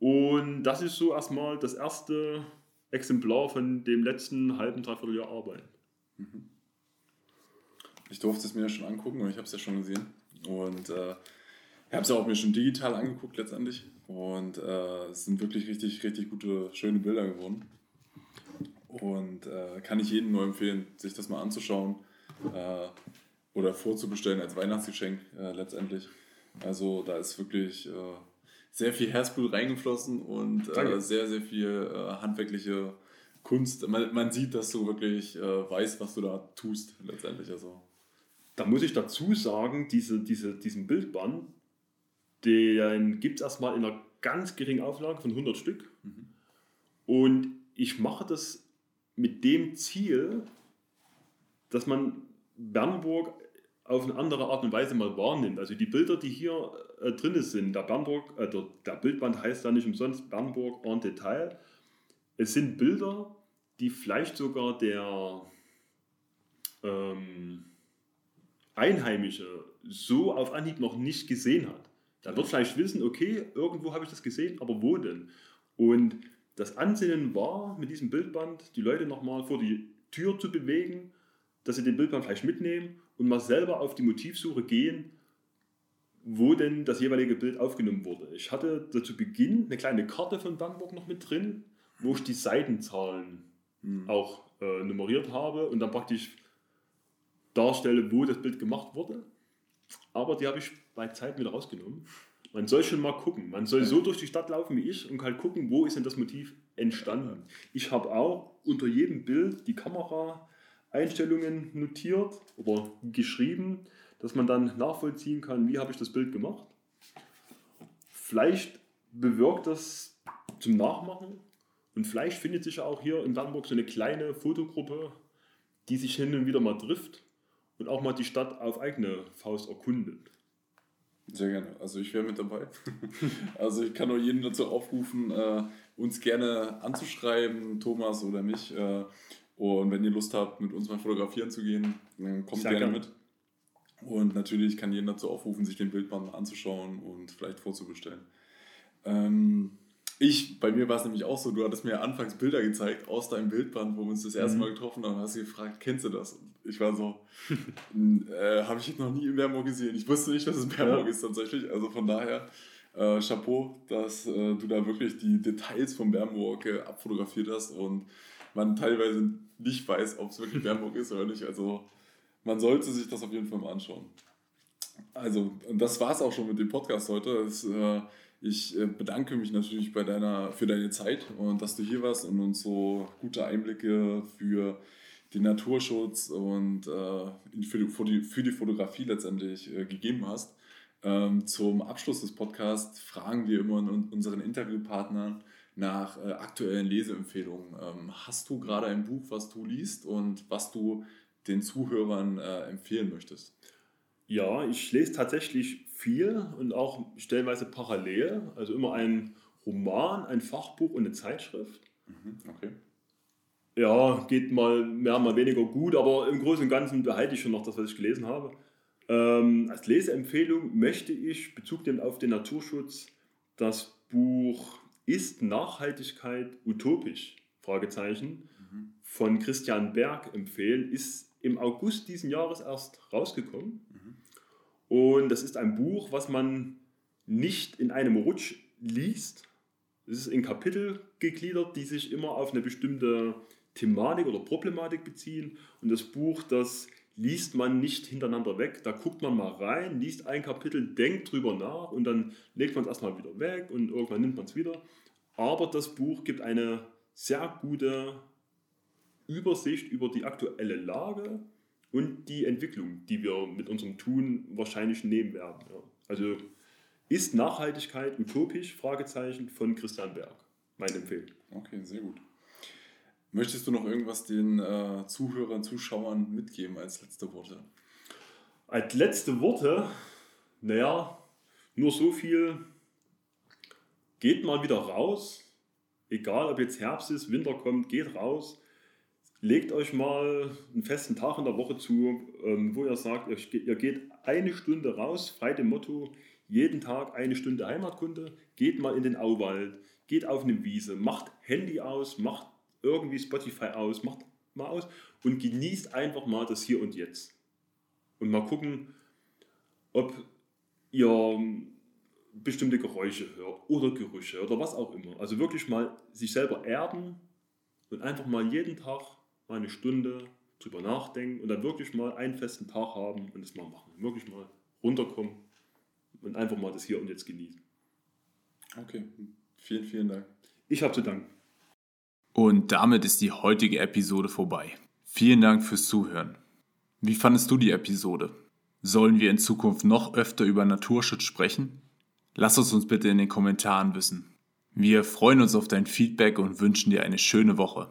Und das ist so erstmal das erste Exemplar von dem letzten halben, dreiviertel Jahr Arbeit. Mhm. Ich durfte es mir ja schon angucken und ich habe es ja schon gesehen. Und äh, ich habe es ja auch mir schon digital angeguckt letztendlich. Und äh, es sind wirklich richtig, richtig gute, schöne Bilder geworden. Und äh, kann ich jedem nur empfehlen, sich das mal anzuschauen äh, oder vorzubestellen als Weihnachtsgeschenk äh, letztendlich. Also da ist wirklich äh, sehr viel Herzblut reingeflossen und äh, sehr, sehr viel handwerkliche Kunst. Man, man, sieht, dass du wirklich weißt, was du da tust letztendlich. Also. Da muss ich dazu sagen, diese, diese, diesen Bildband, den gibt es erstmal in einer ganz geringen Auflage von 100 Stück. Mhm. Und ich mache das mit dem Ziel, dass man Bernburg auf eine andere Art und Weise mal wahrnimmt. Also die Bilder, die hier äh, drin sind, der, Bernburg, äh, der, der, Bildband heißt da nicht umsonst Bernburg en Detail. Es sind Bilder, die vielleicht sogar der ähm, Einheimische so auf Anhieb noch nicht gesehen hat. Da wird vielleicht wissen, okay, irgendwo habe ich das gesehen, aber wo denn? Und das Ansinnen war, mit diesem Bildband die Leute nochmal vor die Tür zu bewegen, dass sie den Bildband vielleicht mitnehmen und mal selber auf die Motivsuche gehen, wo denn das jeweilige Bild aufgenommen wurde. Ich hatte zu Beginn eine kleine Karte von Bamberg noch mit drin, wo ich die Seitenzahlen mhm. auch äh, nummeriert habe und dann praktisch darstelle, wo das Bild gemacht wurde. Aber die habe ich bei Zeit wieder rausgenommen. Man soll schon mal gucken. Man soll so durch die Stadt laufen wie ich und halt gucken, wo ist denn das Motiv entstanden. Ich habe auch unter jedem Bild die Kameraeinstellungen notiert oder geschrieben, dass man dann nachvollziehen kann, wie habe ich das Bild gemacht. Vielleicht bewirkt das zum Nachmachen und vielleicht findet sich auch hier in Bamberg so eine kleine Fotogruppe, die sich hin und wieder mal trifft und auch mal die Stadt auf eigene Faust erkundet. Sehr gerne. Also ich wäre mit dabei. also ich kann nur jeden dazu aufrufen, äh, uns gerne anzuschreiben, Thomas oder mich. Äh, und wenn ihr Lust habt, mit uns mal fotografieren zu gehen, dann kommt gerne, gerne mit. Und natürlich kann jeden dazu aufrufen, sich den Bildband mal anzuschauen und vielleicht vorzubestellen. Ähm, ich, bei mir war es nämlich auch so, du hattest mir anfangs Bilder gezeigt aus deinem Bildband, wo wir uns das erste mhm. Mal getroffen haben, hast du gefragt, kennst du das? Und ich war so, äh, habe ich noch nie in Bernburg gesehen. Ich wusste nicht, dass es Bernburg ja. ist tatsächlich. Also von daher, äh, Chapeau, dass äh, du da wirklich die Details von Bernburg abfotografiert hast und man teilweise nicht weiß, ob es wirklich Bernburg ist oder nicht. Also man sollte sich das auf jeden Fall mal anschauen. Also, und das war es auch schon mit dem Podcast heute. Das, äh, ich äh, bedanke mich natürlich bei deiner, für deine Zeit und dass du hier warst und uns so gute Einblicke für den Naturschutz und äh, für, die, für, die, Fotografie letztendlich äh, gegeben hast. Ähm, zum Abschluss des Podcasts fragen wir immer unseren Interviewpartnern nach äh, aktuellen Leseempfehlungen. Ähm, hast du gerade ein Buch, was du liest und was du den Zuhörern äh, empfehlen möchtest? Ja, ich lese tatsächlich viel und auch stellenweise parallel. Also immer ein Roman, ein Fachbuch und eine Zeitschrift. Mhm, okay. Ja, geht mal mehr, mal weniger gut, aber im Großen und Ganzen behalte ich schon noch das, was ich gelesen habe. Ähm, als Leseempfehlung möchte ich, Bezug nehmen auf den Naturschutz, das Buch Ist Nachhaltigkeit utopisch? Fragezeichen, mhm. von Christian Berg empfehlen. Ist im August diesen Jahres erst rausgekommen. Und das ist ein Buch, was man nicht in einem Rutsch liest. Es ist in Kapitel gegliedert, die sich immer auf eine bestimmte Thematik oder Problematik beziehen. Und das Buch, das liest man nicht hintereinander weg. Da guckt man mal rein, liest ein Kapitel, denkt drüber nach und dann legt man es erstmal wieder weg und irgendwann nimmt man es wieder. Aber das Buch gibt eine sehr gute Übersicht über die aktuelle Lage und die Entwicklung, die wir mit unserem Tun wahrscheinlich nehmen werden. Ja. Also ist Nachhaltigkeit utopisch? Fragezeichen von Christian Berg. Meine Empfehlung. Okay, sehr gut. Möchtest du noch irgendwas den äh, Zuhörern, Zuschauern mitgeben als letzte Worte? Als letzte Worte, naja, nur so viel. Geht mal wieder raus. Egal, ob jetzt Herbst ist, Winter kommt, geht raus legt euch mal einen festen Tag in der Woche zu, ähm, wo ihr sagt, ihr geht eine Stunde raus, frei dem Motto, jeden Tag eine Stunde Heimatkunde, geht mal in den Auwald, geht auf eine Wiese, macht Handy aus, macht irgendwie Spotify aus, macht mal aus und genießt einfach mal das Hier und Jetzt. Und mal gucken, ob ihr bestimmte Geräusche hört oder Gerüche oder was auch immer. Also wirklich mal sich selber erden und einfach mal jeden Tag mal eine Stunde drüber nachdenken und dann wirklich mal einen festen Tag haben und es mal machen. Wirklich mal runterkommen und einfach mal das Hier und Jetzt genießen. Okay, vielen, vielen Dank. Ich habe zu danken. Und damit ist die heutige Episode vorbei. Vielen Dank fürs Zuhören. Wie fandest du die Episode? Sollen wir in Zukunft noch öfter über Naturschutz sprechen? Lass es uns bitte in den Kommentaren wissen. Wir freuen uns auf dein Feedback und wünschen dir eine schöne Woche.